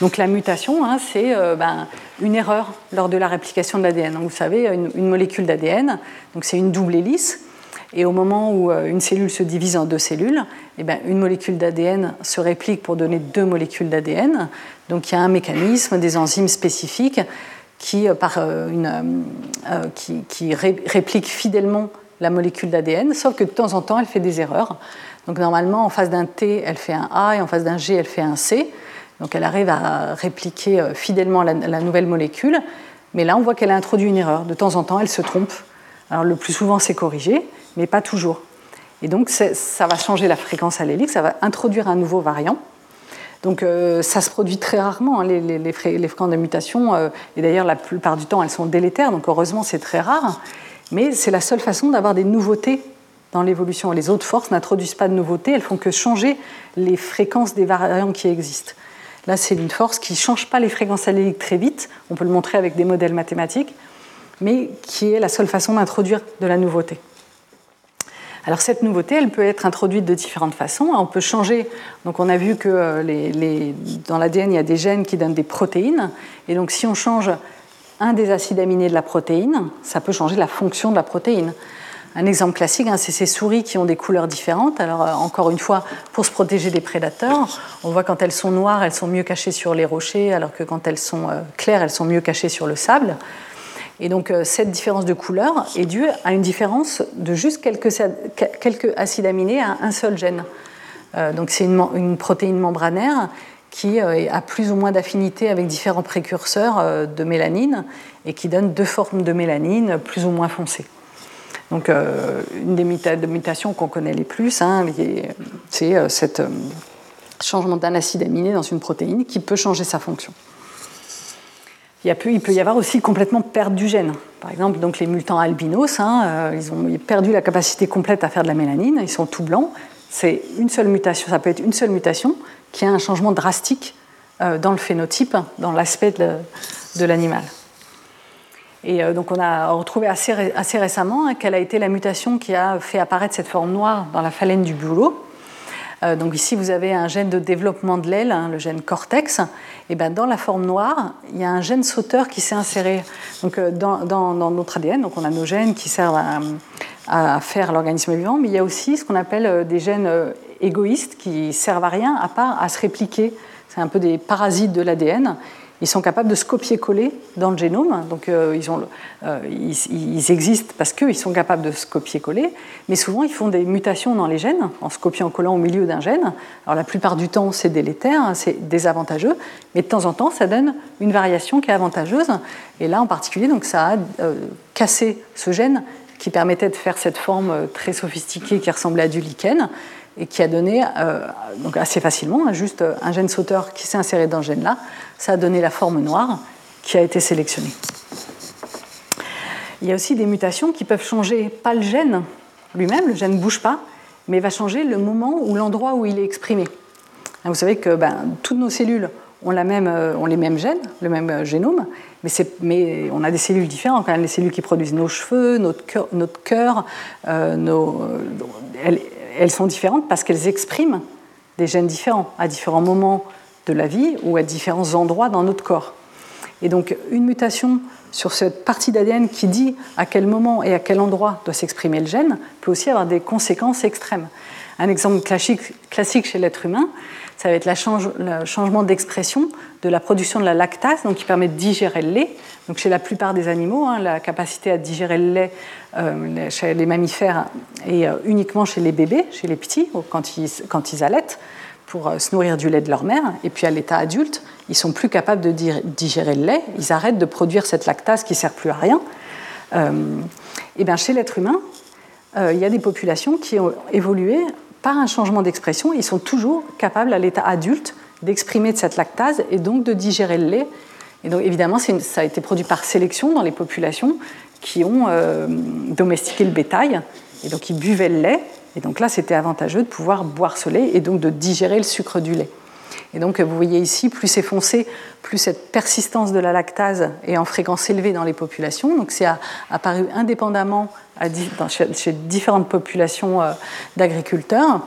Donc la mutation, hein, c'est ben, une erreur lors de la réplication de l'ADN. Vous savez, une, molécule d'ADN, donc c'est une double hélice. Et au moment où euh, une cellule se divise en deux cellules, eh bien, une molécule d'ADN se réplique pour donner deux molécules d'ADN. Donc il y a un mécanisme, des enzymes spécifiques qui, euh, par euh, une, qui, répliquent fidèlement la molécule d'ADN, sauf que de temps en temps, elle fait des erreurs. Donc normalement, en face d'un T, elle fait un A et en face d'un G, elle fait un C. Donc elle arrive à répliquer fidèlement la, la nouvelle molécule. Mais là, on voit qu'elle a introduit une erreur. De temps en temps, elle se trompe. Alors le plus souvent, c'est corrigé mais pas toujours. Et donc, ça va changer la fréquence allélique, ça va introduire un nouveau variant. Donc, euh, ça se produit très rarement, hein, les, fréquences de mutation, euh, et d'ailleurs, la plupart du temps, elles sont délétères, donc heureusement, c'est très rare. Mais c'est la seule façon d'avoir des nouveautés dans l'évolution. Les autres forces n'introduisent pas de nouveautés, elles font que changer les fréquences des variants qui existent. Là, c'est une force qui ne change pas les fréquences alléliques très vite, on peut le montrer avec des modèles mathématiques, mais qui est la seule façon d'introduire de la nouveauté. Alors cette nouveauté, elle peut être introduite de différentes façons. On peut changer. Donc on a vu que euh, dans l'ADN, il y a des gènes qui donnent des protéines. Et donc si on change un des acides aminés de la protéine, ça peut changer la fonction de la protéine. Un exemple classique, hein, c'est ces souris qui ont des couleurs différentes. Alors euh, encore une fois, pour se protéger des prédateurs, on voit quand elles sont noires, elles sont mieux cachées sur les rochers, alors que quand elles sont euh, claires, elles sont mieux cachées sur le sable. Et donc euh, cette différence de couleur est due à une différence de juste quelques, acides aminés à un seul gène. Donc c'est une, protéine membranaire qui a plus ou moins d'affinité avec différents précurseurs de mélanine et qui donne deux formes de mélanine plus ou moins foncées. Donc une des mutations qu'on connaît les plus, hein, c'est ce changement d'un acide aminé dans une protéine qui peut changer sa fonction. Il, peut y avoir aussi complètement perte du gène. Par exemple, donc les mutants albinos, hein, euh, ils ont perdu la capacité complète à faire de la mélanine, ils sont tout blancs. C'est une seule mutation, ça peut être une seule mutation qui a un changement drastique euh, dans le phénotype, dans l'aspect de, l'animal. Et euh, donc on a retrouvé assez, récemment hein, quelle a été la mutation qui a fait apparaître cette forme noire dans la phalène du boulot. Euh, donc ici, vous avez un gène de développement de l'aile, hein, le gène cortex. Et ben, dans la forme noire, il y a un gène sauteur qui s'est inséré euh, dans, notre ADN. Donc on a nos gènes qui servent à, faire l'organisme vivant, mais il y a aussi ce qu'on appelle des gènes égoïstes qui servent à rien à part à se répliquer. C'est un peu des parasites de l'ADN ils sont capables de se copier-coller dans le génome. Donc euh, ils, euh, ils, existent parce qu'ils sont capables de se copier-coller, mais souvent ils font des mutations dans les gènes en se copiant-collant au milieu d'un gène. Alors la plupart du temps c'est délétère, hein, c'est désavantageux, mais de temps en temps ça donne une variation qui est avantageuse. Et là en particulier, donc ça a euh, cassé ce gène qui permettait de faire cette forme très sophistiquée qui ressemblait à du lichen et qui a donné, euh, donc assez facilement, hein, juste un gène sauteur qui s'est inséré dans ce gène-là, ça a donné la forme noire qui a été sélectionnée. Il y a aussi des mutations qui peuvent changer pas le gène lui-même, le gène ne bouge pas, mais va changer le moment ou l'endroit où il est exprimé. Vous savez que ben, toutes nos cellules euh, ont, les mêmes gènes, le même euh, génome, mais, on a des cellules différentes. Quand même, les cellules qui produisent nos cheveux, notre cœur, nos, sont différentes parce qu'elles expriment des gènes différents à différents moments de la vie ou à différents endroits dans notre corps. Et donc une mutation sur cette partie d'ADN qui dit à quel moment et à quel endroit doit s'exprimer le gène peut aussi avoir des conséquences extrêmes. Un exemple classique, chez l'être humain, ça va être le changement d'expression de la production de la lactase, donc qui permet de digérer le lait. Donc chez la plupart des animaux, hein, la capacité à digérer le lait euh, chez les mammifères et euh, uniquement chez les bébés, chez les petits, quand ils, quand allaitent pour euh, se nourrir du lait de leur mère. Et puis à l'état adulte, ils sont plus capables de digérer le lait, ils arrêtent de produire cette lactase qui sert plus à rien. et bien chez l'être humain, il y a des populations qui ont évolué par un changement d'expression, ils sont toujours capables à l'état adulte d'exprimer de cette lactase et donc de digérer le lait. Et donc évidemment, ça a été produit par sélection dans les populations qui ont euh, domestiqué le bétail et donc ils buvaient le lait. Et donc là, c'était avantageux de pouvoir boire ce lait et donc de digérer le sucre du lait. Et donc vous voyez ici, plus c'est foncé, plus cette persistance de la lactase est en fréquence élevée dans les populations. Donc c'est apparu indépendamment chez différentes populations euh, d'agriculteurs.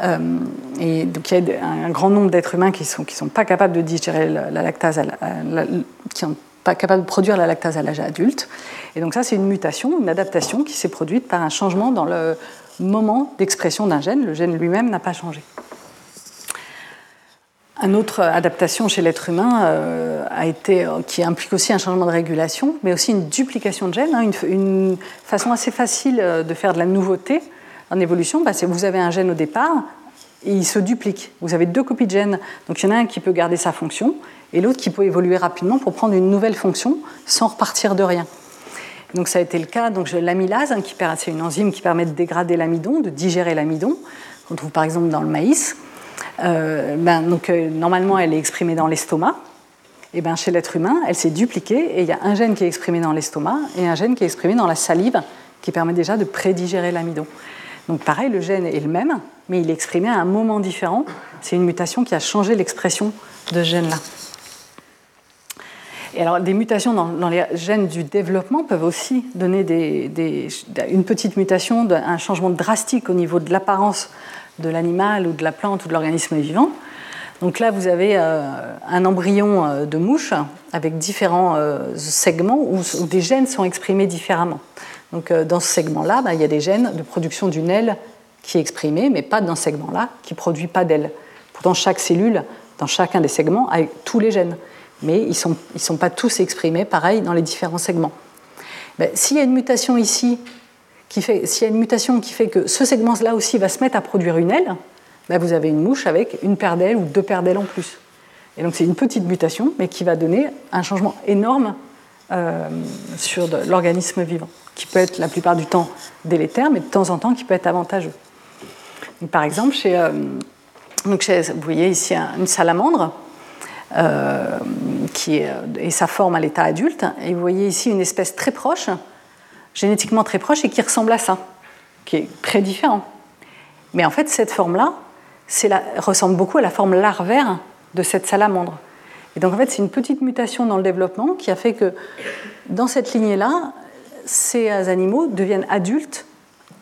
Euh, et donc il y a un grand nombre d'êtres humains qui ne sont pas capables de digérer la, lactase, qui sont pas capables de produire la lactase à l'âge adulte. Et donc ça, c'est une mutation, une adaptation qui s'est produite par un changement dans le moment d'expression d'un gène. Le gène lui-même n'a pas changé. Une autre adaptation chez l'être humain euh, a été, euh, qui implique aussi un changement de régulation, mais aussi une duplication de gènes. Hein, une, façon assez facile euh, de faire de la nouveauté en évolution, bah, c'est vous avez un gène au départ et il se duplique. Vous avez deux copies de gènes, donc il y en a un qui peut garder sa fonction et l'autre qui peut évoluer rapidement pour prendre une nouvelle fonction sans repartir de rien. Donc ça a été le cas. Donc l'amylase, hein, c'est une enzyme qui permet de dégrader l'amidon, de digérer l'amidon, qu'on trouve par exemple dans le maïs. Euh, ben, donc, euh, normalement, elle est exprimée dans l'estomac. Et ben, chez l'être humain, elle s'est dupliquée et il y a un gène qui est exprimé dans l'estomac et un gène qui est exprimé dans la salive qui permet déjà de prédigérer l'amidon. Donc pareil, le gène est le même, mais il est exprimé à un moment différent. C'est une mutation qui a changé l'expression de ce gène-là. Et alors, des mutations dans, les gènes du développement peuvent aussi donner une petite mutation, un changement drastique au niveau de l'apparence de l'animal ou de la plante ou de l'organisme vivant. Donc là, vous avez euh, un embryon euh, de mouche avec différents euh, segments où, des gènes sont exprimés différemment. Donc dans ce segment-là, bah, il y a des gènes de production d'une aile qui est exprimée, mais pas dans ce segment-là, qui ne produit pas d'aile. Pourtant, chaque cellule, dans chacun des segments, a tous les gènes, mais ils ne sont, ils sont pas tous exprimés pareil dans les différents segments. Ben, S'il y a une mutation ici s'il y a une mutation qui fait que ce segment-là aussi va se mettre à produire une aile, ben vous avez une mouche avec une paire d'ailes ou deux paires d'ailes en plus. Et donc c'est une petite mutation, mais qui va donner un changement énorme euh, sur l'organisme vivant, qui peut être la plupart du temps délétère, mais de temps en temps qui peut être avantageux. par exemple, euh, donc vous voyez ici une salamandre, euh, qui est, et sa forme à l'état adulte, et vous voyez ici une espèce très proche, génétiquement très proche et qui ressemble à ça, qui est très différent. Mais en fait, cette forme-là ressemble beaucoup à la forme larvaire de cette salamandre. Et donc en fait, c'est une petite mutation dans le développement qui a fait que dans cette lignée-là, ces animaux deviennent adultes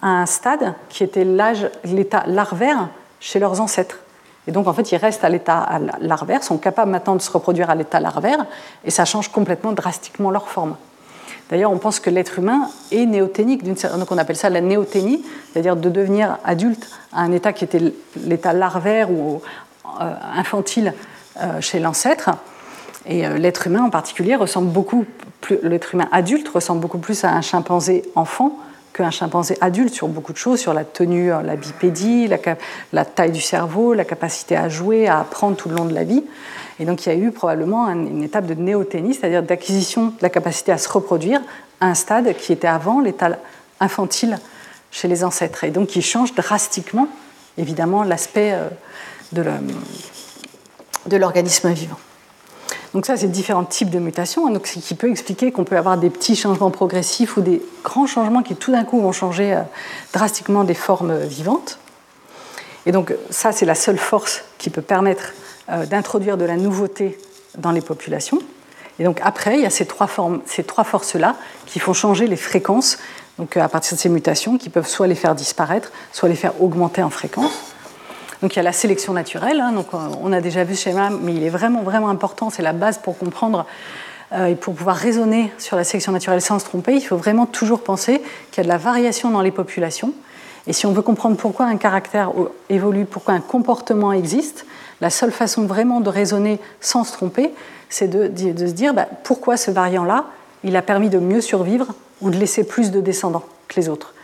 à un stade qui était l'état larvaire chez leurs ancêtres. Et donc en fait, ils restent à l'état larvaire, sont capables maintenant de se reproduire à l'état larvaire, et ça change complètement drastiquement leur forme. D'ailleurs, on pense que l'être humain est néoténique, donc on appelle ça la néoténie, c'est-à-dire de devenir adulte à un état qui était l'état larvaire ou euh, infantile euh, chez l'ancêtre. Et euh, l'être humain en particulier ressemble beaucoup l'être humain adulte ressemble beaucoup plus à un chimpanzé enfant qu'un chimpanzé adulte sur beaucoup de choses, sur la tenue, la bipédie, la, taille du cerveau, la capacité à jouer, à apprendre tout le long de la vie. Et donc il y a eu probablement une étape de néoténie, c'est-à-dire d'acquisition de la capacité à se reproduire à un stade qui était avant l'état infantile chez les ancêtres. Et donc qui change drastiquement, évidemment, l'aspect euh, de l'organisme vivant. Donc ça, c'est différents types de mutations, donc ce qui peut expliquer qu'on peut avoir des petits changements progressifs ou des grands changements qui tout d'un coup vont changer euh, drastiquement des formes vivantes. Et donc ça, c'est la seule force qui peut permettre euh, d'introduire de la nouveauté dans les populations. Et donc après, il y a ces trois, forces-là qui font changer les fréquences, euh, à partir de ces mutations, qui peuvent soit les faire disparaître, soit les faire augmenter en fréquence. Donc il y a la sélection naturelle, hein, donc on a déjà vu ce schéma, mais il est vraiment important, c'est la base pour comprendre et pour pouvoir raisonner sur la sélection naturelle sans se tromper, il faut vraiment toujours penser qu'il y a de la variation dans les populations. Et si on veut comprendre pourquoi un caractère évolue, pourquoi un comportement existe, la seule façon vraiment de raisonner sans se tromper, c'est de, se dire bah, pourquoi ce variant-là, il a permis de mieux survivre ou de laisser plus de descendants que les autres.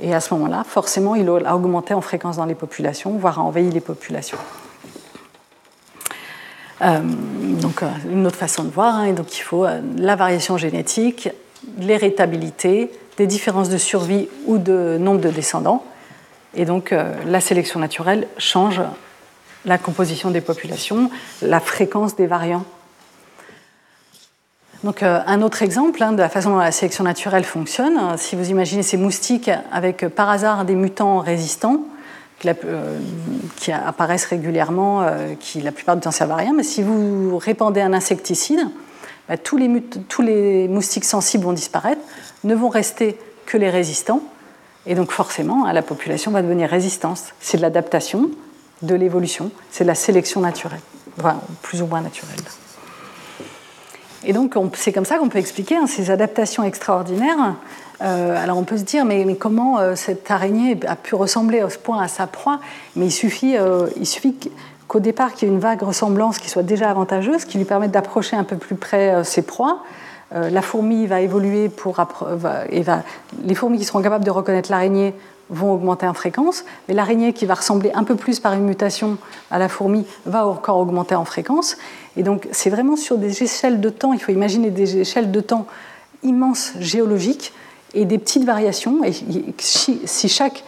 Et à ce moment-là, forcément, il a augmenté en fréquence dans les populations, voire a envahi les populations. Euh, donc, euh, une autre façon de voir, hein, donc il faut euh, la variation génétique, l'héritabilité, des différences de survie ou de nombre de descendants. Et donc, la sélection naturelle change la composition des populations, la fréquence des variants donc, euh, un autre exemple hein, de la façon dont la sélection naturelle fonctionne, euh, si vous imaginez ces moustiques avec euh, par hasard des mutants résistants, qui apparaissent régulièrement, qui la plupart du temps servent à rien, mais si vous répandez un insecticide, bah, tous, les moustiques sensibles vont disparaître, ne vont rester que les résistants, et donc forcément hein, la population va devenir résistante. C'est de l'adaptation, de l'évolution, c'est de la sélection naturelle, plus ou moins naturelle. Et donc, c'est comme ça qu'on peut expliquer hein, ces adaptations extraordinaires. Euh, alors, on peut se dire, mais, comment euh, cette araignée a pu ressembler à ce point à sa proie? Mais il suffit, euh, il suffit qu'au départ, qu'il y ait une vague ressemblance qui soit déjà avantageuse, qui lui permette d'approcher un peu plus près ses proies. La fourmi va évoluer pour. les fourmis qui seront capables de reconnaître l'araignée vont augmenter en fréquence, mais l'araignée qui va ressembler un peu plus par une mutation à la fourmi va encore augmenter en fréquence. Et donc c'est vraiment sur des échelles de temps, il faut imaginer des échelles de temps immenses géologiques et des petites variations. Et si chaque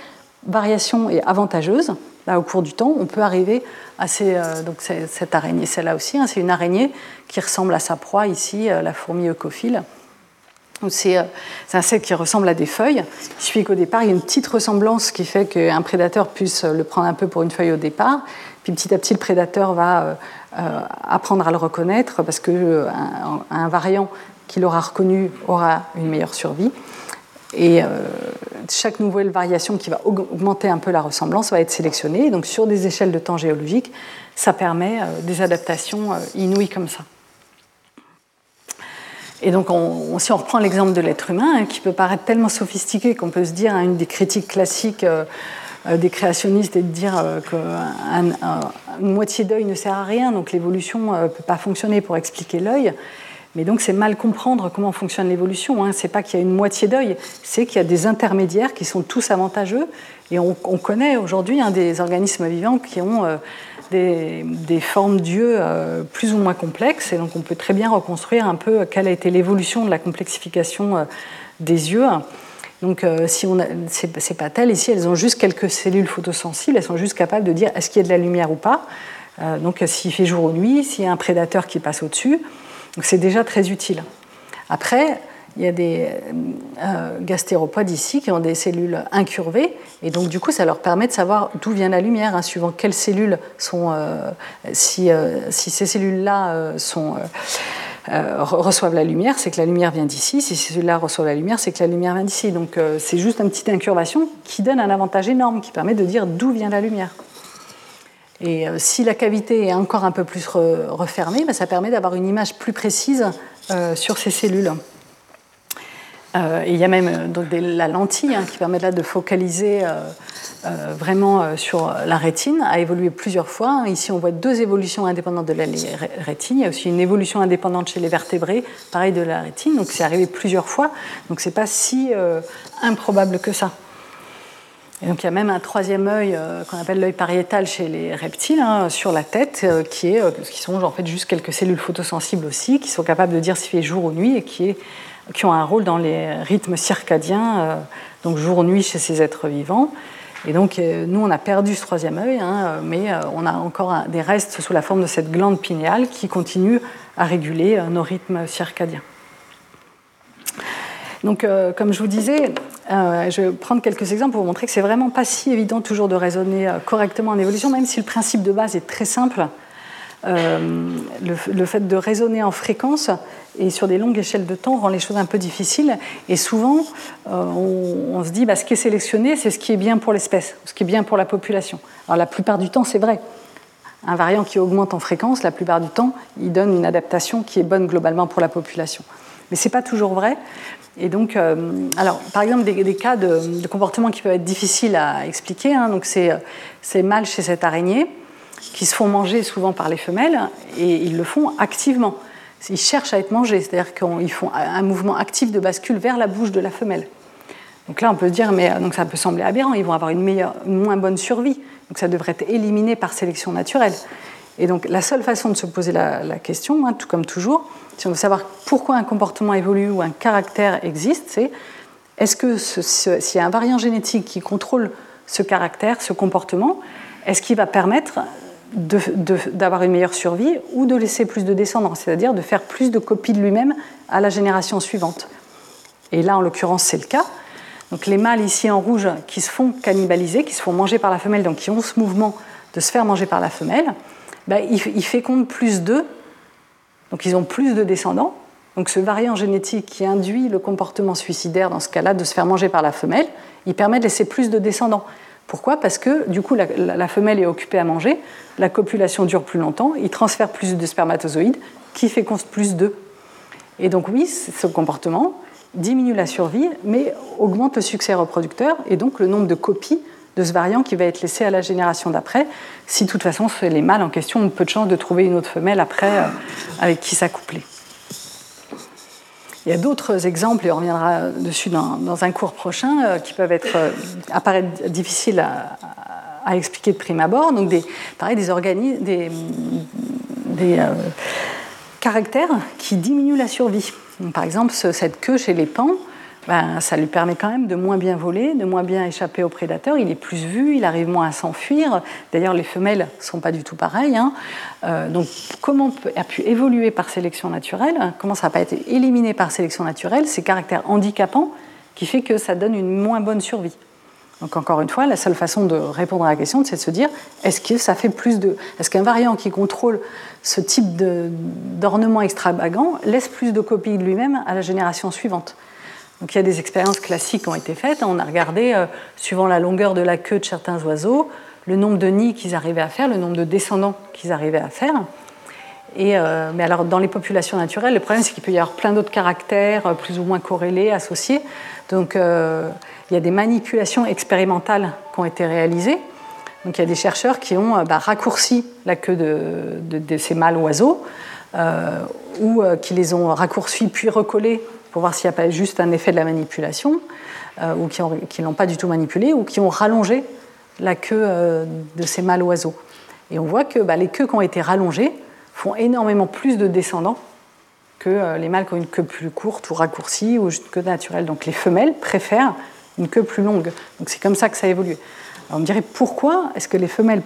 variation est avantageuse, là au cours du temps, on peut arriver à euh, donc cette araignée. Celle-là aussi, hein, c'est une araignée qui ressemble à sa proie ici, euh, la fourmi eucophile. Euh, c'est un insecte qui ressemble à des feuilles. Il suffit qu'au départ, il y ait une petite ressemblance qui fait qu'un prédateur puisse le prendre un peu pour une feuille au départ. Puis petit à petit, le prédateur va apprendre à le reconnaître parce qu'un un variant qu'il aura reconnu aura une meilleure survie. Et chaque nouvelle variation qui va augmenter un peu la ressemblance va être sélectionnée. Donc sur des échelles de temps géologiques, ça permet des adaptations inouïes comme ça. Et donc, si on reprend l'exemple de l'être humain, hein, qui peut paraître tellement sophistiqué qu'on peut se dire, hein, une des critiques classiques euh, euh, des créationnistes est de dire euh, qu'une moitié d'œil ne sert à rien, donc l'évolution ne peut pas fonctionner pour expliquer l'œil. Mais donc, c'est mal comprendre comment fonctionne l'évolution. Hein. Ce n'est pas qu'il y a une moitié d'œil, c'est qu'il y a des intermédiaires qui sont tous avantageux. Et on, connaît aujourd'hui des organismes vivants qui ont des, formes d'yeux euh, plus ou moins complexes. Et donc on peut très bien reconstruire un peu quelle a été l'évolution de la complexification euh, des yeux. Donc euh, si on c'est pas tel, ici elles ont juste quelques cellules photosensibles, elles sont juste capables de dire est-ce qu'il y a de la lumière ou pas? donc s'il fait jour ou nuit, s'il y a un prédateur qui passe au-dessus, c'est déjà très utile. Après, il y a des euh, gastéropodes ici qui ont des cellules incurvées, et donc du coup, ça leur permet de savoir d'où vient la lumière, hein, suivant quelles cellules sont. Euh, si, euh, si, ces cellules-là reçoivent la lumière, c'est que la lumière vient d'ici. Si ces cellules-là reçoivent la lumière, c'est que la lumière vient d'ici. Donc c'est juste une petite incurvation qui donne un avantage énorme, qui permet de dire d'où vient la lumière. Et si la cavité est encore un peu plus refermée, ben, ça permet d'avoir une image plus précise sur ces cellules. Euh, il y a même euh, donc la lentille hein, qui permet là de focaliser euh, vraiment sur la rétine, a évolué plusieurs fois. Ici, on voit deux évolutions indépendantes de la rétine. Il y a aussi une évolution indépendante chez les vertébrés, pareil de la rétine. Donc c'est arrivé plusieurs fois. Donc c'est pas si improbable que ça. Et donc il y a même un troisième œil qu'on appelle l'œil pariétal chez les reptiles hein, sur la tête, qui, est, qui sont en fait juste quelques cellules photosensibles aussi, qui sont capables de dire s'il fait jour ou nuit et qui est qui ont un rôle dans les rythmes circadiens, euh, donc jour-nuit chez ces êtres vivants. Et donc, euh, nous, on a perdu ce troisième œil, hein, mais euh, on a encore des restes sous la forme de cette glande pinéale qui continue à réguler nos rythmes circadiens. Donc, comme je vous disais, je vais prendre quelques exemples pour vous montrer que c'est vraiment pas si évident toujours de raisonner correctement en évolution, même si le principe de base est très simple. Euh, le, fait de raisonner en fréquence et sur des longues échelles de temps rend les choses un peu difficiles. Et souvent, euh, on, se dit, bah, ce qui est sélectionné, c'est ce qui est bien pour l'espèce, ce qui est bien pour la population. Alors la plupart du temps, c'est vrai. Un variant qui augmente en fréquence, la plupart du temps, il donne une adaptation qui est bonne globalement pour la population. Mais ce n'est pas toujours vrai. Et donc, euh, alors, par exemple, des, cas de, comportement qui peuvent être difficiles à expliquer. Hein. donc, c'est ces mâles chez cette araignée qui se font manger souvent par les femelles et ils le font activement. Ils cherchent à être mangés, c'est-à-dire qu'ils font un mouvement actif de bascule vers la bouche de la femelle. Donc là, on peut se dire, mais donc ça peut sembler aberrant, ils vont avoir une, meilleure, une moins bonne survie. Donc ça devrait être éliminé par sélection naturelle. Et donc la seule façon de se poser la, question, hein, tout comme toujours, si on veut savoir pourquoi un comportement évolue ou un caractère existe, c'est est-ce que s'il y a un variant génétique qui contrôle ce caractère, ce comportement, est-ce qu'il va permettre d'avoir une meilleure survie ou de laisser plus de descendants, c'est-à-dire de faire plus de copies de lui-même à la génération suivante? Et là, en l'occurrence, c'est le cas. Donc les mâles ici en rouge qui se font cannibaliser, qui se font manger par la femelle, donc qui ont ce mouvement de se faire manger par la femelle, ben, ils, fécondent plus d'œufs, donc ils ont plus de descendants. Donc ce variant génétique qui induit le comportement suicidaire dans ce cas-là de se faire manger par la femelle, il permet de laisser plus de descendants. Pourquoi? Parce que du coup la, femelle est occupée à manger, la copulation dure plus longtemps, il transfère plus de spermatozoïdes qui féconde plus d'œufs. Et donc oui, ce comportement diminue la survie, mais augmente le succès reproducteur et donc le nombre de copies de ce variant qui va être laissé à la génération d'après, si de toute façon les mâles en question ont peu de chance de trouver une autre femelle après euh, avec qui s'accoupler. Il y a d'autres exemples, et on reviendra dessus dans, un cours prochain, euh, qui peuvent être, euh, apparaître difficiles à, expliquer de prime abord. Donc, des, pareil, des, caractères qui diminuent la survie. par exemple, cette queue chez les pans, ben, ça lui permet quand même de moins bien voler, de moins bien échapper aux prédateurs. Il est plus vu, il arrive moins à s'enfuir. D'ailleurs, les femelles ne sont pas du tout pareilles. Hein. Euh, donc, comment a pu évoluer par sélection naturelle Comment ça n'a pas été éliminé par sélection naturelle Ces caractères handicapants qui fait que ça donne une moins bonne survie. Donc encore une fois, la seule façon de répondre à la question, c'est de se dire est-ce que ça fait plus de, est-ce qu'un variant qui contrôle ce type d'ornement extravagant laisse plus de copies de lui-même à la génération suivante? Donc il y a des expériences classiques qui ont été faites. On a regardé, euh, suivant la longueur de la queue de certains oiseaux, le nombre de nids qu'ils arrivaient à faire, le nombre de descendants qu'ils arrivaient à faire. Euh, mais alors, dans les populations naturelles, le problème, c'est qu'il peut y avoir plein d'autres caractères, euh, plus ou moins corrélés, associés. Donc, il y a des manipulations expérimentales qui ont été réalisées. Donc, il y a des chercheurs qui ont bah, raccourci la queue de ces mâles oiseaux, ou qui les ont raccourcis puis recollés pour voir s'il n'y a pas juste un effet de la manipulation, euh, ou qui ne l'ont pas du tout manipulé, ou qui ont rallongé la queue euh, de ces mâles oiseaux. Et on voit que bah, les queues qui ont été rallongées font énormément plus de descendants que euh, les mâles qui ont une queue plus courte ou raccourcie ou juste queue naturelle. Donc les femelles préfèrent une queue plus longue. Donc c'est comme ça que ça a évolué. Alors on me dirait pourquoi est-ce que les femelles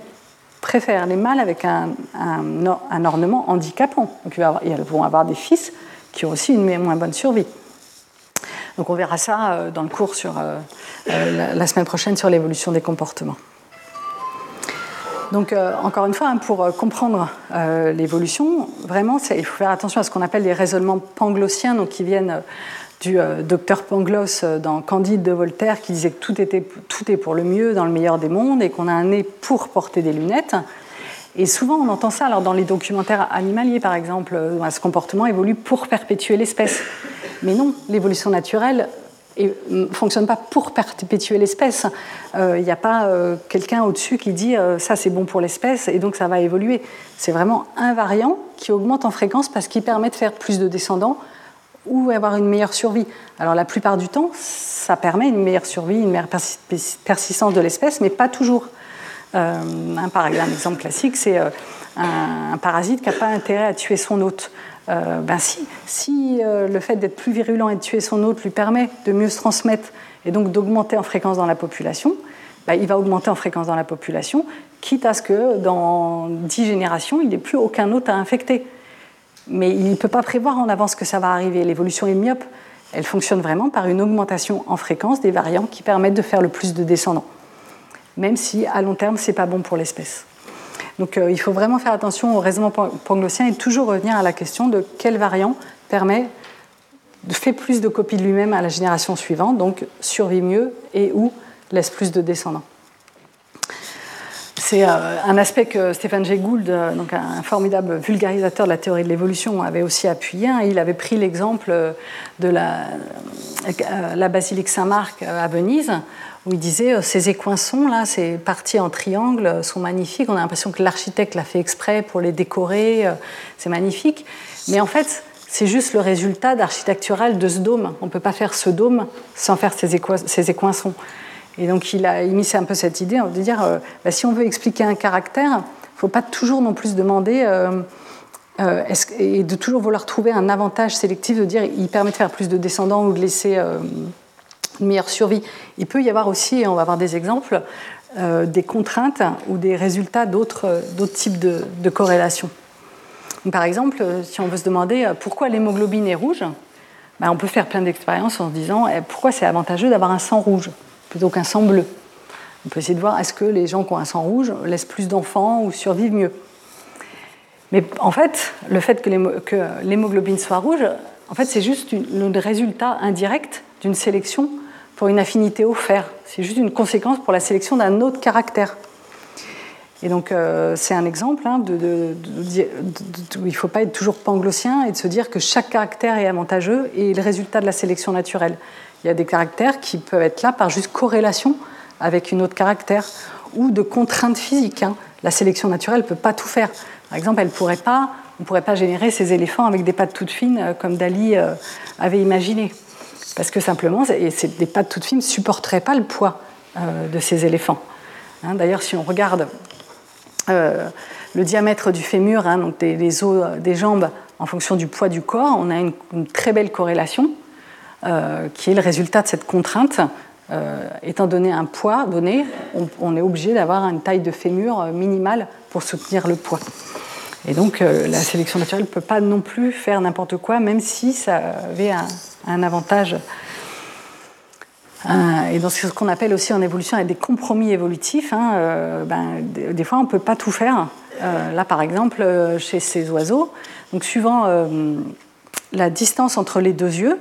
préfèrent les mâles avec un, un ornement handicapant? Donc elles vont avoir des fils qui ont aussi une moins bonne survie. Donc on verra ça euh, dans le cours sur, euh, euh, la semaine prochaine sur l'évolution des comportements. Donc encore une fois, hein, pour comprendre l'évolution, vraiment, il faut faire attention à ce qu'on appelle les raisonnements panglossiens, donc qui viennent du docteur Pangloss dans Candide de Voltaire, qui disait que tout, était, tout est pour le mieux dans le meilleur des mondes et qu'on a un nez pour porter des lunettes. Et souvent, on entend ça alors dans les documentaires animaliers, par exemple, ce comportement évolue pour perpétuer l'espèce. Mais non, l'évolution naturelle ne fonctionne pas pour perpétuer l'espèce. Il euh, n'y a pas euh, quelqu'un au-dessus qui dit euh, ça c'est bon pour l'espèce et donc ça va évoluer. C'est vraiment un variant qui augmente en fréquence parce qu'il permet de faire plus de descendants ou avoir une meilleure survie. Alors la plupart du temps, ça permet une meilleure survie, une meilleure persistance de l'espèce, mais pas toujours. Euh, un, par exemple, un exemple classique, c'est euh, un, parasite qui n'a pas intérêt à tuer son hôte. Euh, ben si, si le fait d'être plus virulent et de tuer son hôte lui permet de mieux se transmettre et donc d'augmenter en fréquence dans la population, ben, il va augmenter en fréquence dans la population, quitte à ce que dans dix générations, il n'ait plus aucun hôte à infecter. Mais il ne peut pas prévoir en avance que ça va arriver. L'évolution est myope. Elle fonctionne vraiment par une augmentation en fréquence des variants qui permettent de faire le plus de descendants même si à long terme, ce n'est pas bon pour l'espèce. Donc euh, il faut vraiment faire attention au raisonnement panglossien et toujours revenir à la question de quel variant permet de faire plus de copies de lui-même à la génération suivante, donc survit mieux et ou laisse plus de descendants. c'est un aspect que Stéphane Jay Gould, donc un formidable vulgarisateur de la théorie de l'évolution, avait aussi appuyé. Hein. Il avait pris l'exemple de la basilique Saint-Marc à Venise, où il disait ces écoinçons là, ces parties en triangle sont magnifiques. On a l'impression que l'architecte l'a fait exprès pour les décorer. C'est magnifique, mais en fait, c'est juste le résultat d'architectural de ce dôme. On ne peut pas faire ce dôme sans faire ces, écoinçons. Et donc il a émis un peu cette idée de dire, euh, bah, si on veut expliquer un caractère, il ne faut pas toujours non plus demander, euh, euh, et de toujours vouloir trouver un avantage sélectif, de dire il permet de faire plus de descendants ou de laisser une meilleure survie. Il peut y avoir aussi, et on va avoir des exemples, des contraintes ou des résultats d'autres types de, de corrélations. Par exemple, euh, si on veut se demander euh, pourquoi l'hémoglobine est rouge, ben, on peut faire plein d'expériences en se disant eh, pourquoi c'est avantageux d'avoir un sang rouge plutôt qu'un sang bleu? On peut essayer de voir est-ce que les gens qui ont un sang rouge laissent plus d'enfants ou survivent mieux? Mais en fait, le fait que l'hémoglobine soit rouge, en fait, c'est juste le résultat indirect d'une sélection pour une affinité au fer. C'est juste une conséquence pour la sélection d'un autre caractère. Et donc, euh, c'est un exemple hein, où il ne faut pas être toujours panglossien et de se dire que chaque caractère est avantageux et le résultat de la sélection naturelle. Il y a des caractères qui peuvent être là par juste corrélation avec une autre caractère ou de contraintes physiques. Hein. La sélection naturelle ne peut pas tout faire. Par exemple, elle on ne pourrait pas générer ces éléphants avec des pattes toutes fines euh, comme Dali euh, avait imaginé. Parce que simplement, des pattes toutes fines ne supporteraient pas le poids de ces éléphants. Hein. D'ailleurs, si on regarde euh, le diamètre du fémur, hein, donc des, os euh, des jambes, en fonction du poids du corps, on a une, très belle corrélation euh, qui est le résultat de cette contrainte. étant donné un poids donné, on, est obligé d'avoir une taille de fémur minimale pour soutenir le poids. Et donc la sélection naturelle ne peut pas non plus faire n'importe quoi, même si ça avait un avantage euh, et dans ce qu'on appelle aussi en évolution des compromis évolutifs, hein, euh, ben, des, fois on ne peut pas tout faire. Euh, là par exemple, chez ces oiseaux, donc suivant la distance entre les deux yeux,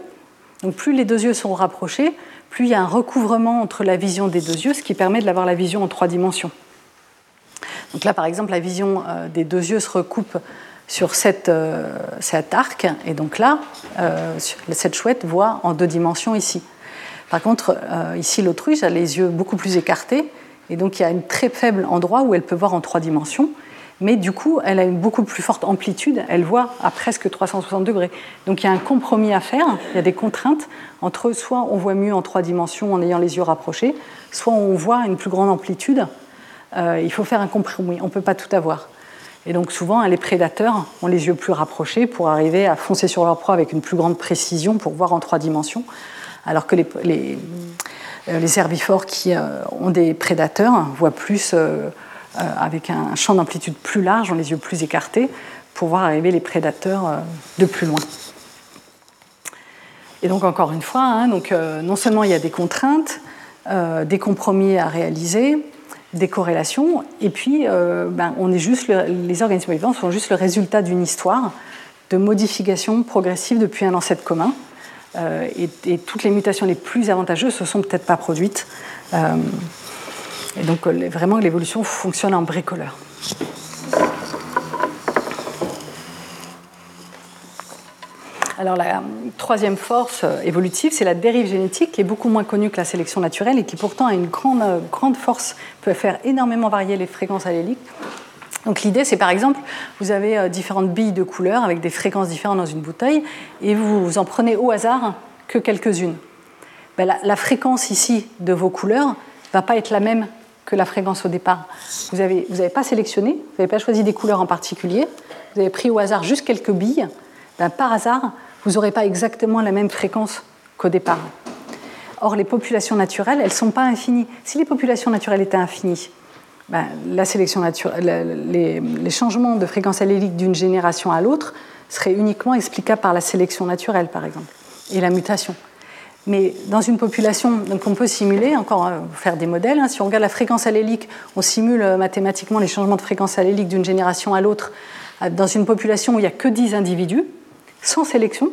donc plus les deux yeux sont rapprochés, plus il y a un recouvrement entre la vision des deux yeux, ce qui permet d'avoir la vision en trois dimensions. Donc là par exemple, la vision des deux yeux se recoupe sur cette, cet arc, et donc là, cette chouette voit en deux dimensions ici. Par contre, euh, ici, l'autruche a les yeux beaucoup plus écartés, et donc il y a un très faible endroit où elle peut voir en trois dimensions, mais du coup, elle a une beaucoup plus forte amplitude, elle voit à presque 360 degrés. Donc il y a un compromis à faire, il y a des contraintes entre soit on voit mieux en trois dimensions en ayant les yeux rapprochés, soit on voit une plus grande amplitude. Euh, il faut faire un compromis, on ne peut pas tout avoir. Et donc souvent, les prédateurs ont les yeux plus rapprochés pour arriver à foncer sur leur proie avec une plus grande précision pour voir en trois dimensions alors que les, euh, herbivores qui euh, ont des prédateurs voient plus euh, avec un champ d'amplitude plus large, ont les yeux plus écartés, pour voir arriver les prédateurs de plus loin. Et donc encore une fois, hein, non seulement il y a des contraintes, des compromis à réaliser, des corrélations, et puis ben, on est juste les organismes vivants sont juste le résultat d'une histoire de modification progressive depuis un ancêtre commun. Euh, et, toutes les mutations les plus avantageuses se sont peut-être pas produites. Euh, et donc euh, vraiment l'évolution fonctionne en bricoleur. Alors la troisième force évolutive, c'est la dérive génétique, qui est beaucoup moins connue que la sélection naturelle et qui pourtant a une grande, grande force, peut faire énormément varier les fréquences alléliques. Donc l'idée, c'est par exemple, vous avez euh, différentes billes de couleurs avec des fréquences différentes dans une bouteille, et vous, en prenez au hasard que quelques-unes. Ben, la, fréquence ici de vos couleurs ne va pas être la même que la fréquence au départ. Vous n'avez vous pas sélectionné, vous n'avez pas choisi des couleurs en particulier, vous avez pris au hasard juste quelques billes, ben, par hasard, vous n'aurez pas exactement la même fréquence qu'au départ. Or, les populations naturelles, elles ne sont pas infinies. Si les populations naturelles étaient infinies, ben, la sélection naturelle, les, changements de fréquence allélique d'une génération à l'autre seraient uniquement explicables par la sélection naturelle, par exemple, et la mutation. Mais dans une population, donc on peut simuler, encore euh, faire des modèles. Hein. si on regarde la fréquence allélique, on simule euh, mathématiquement les changements de fréquence allélique d'une génération à l'autre euh, dans une population où il n'y a que 10 individus, sans sélection.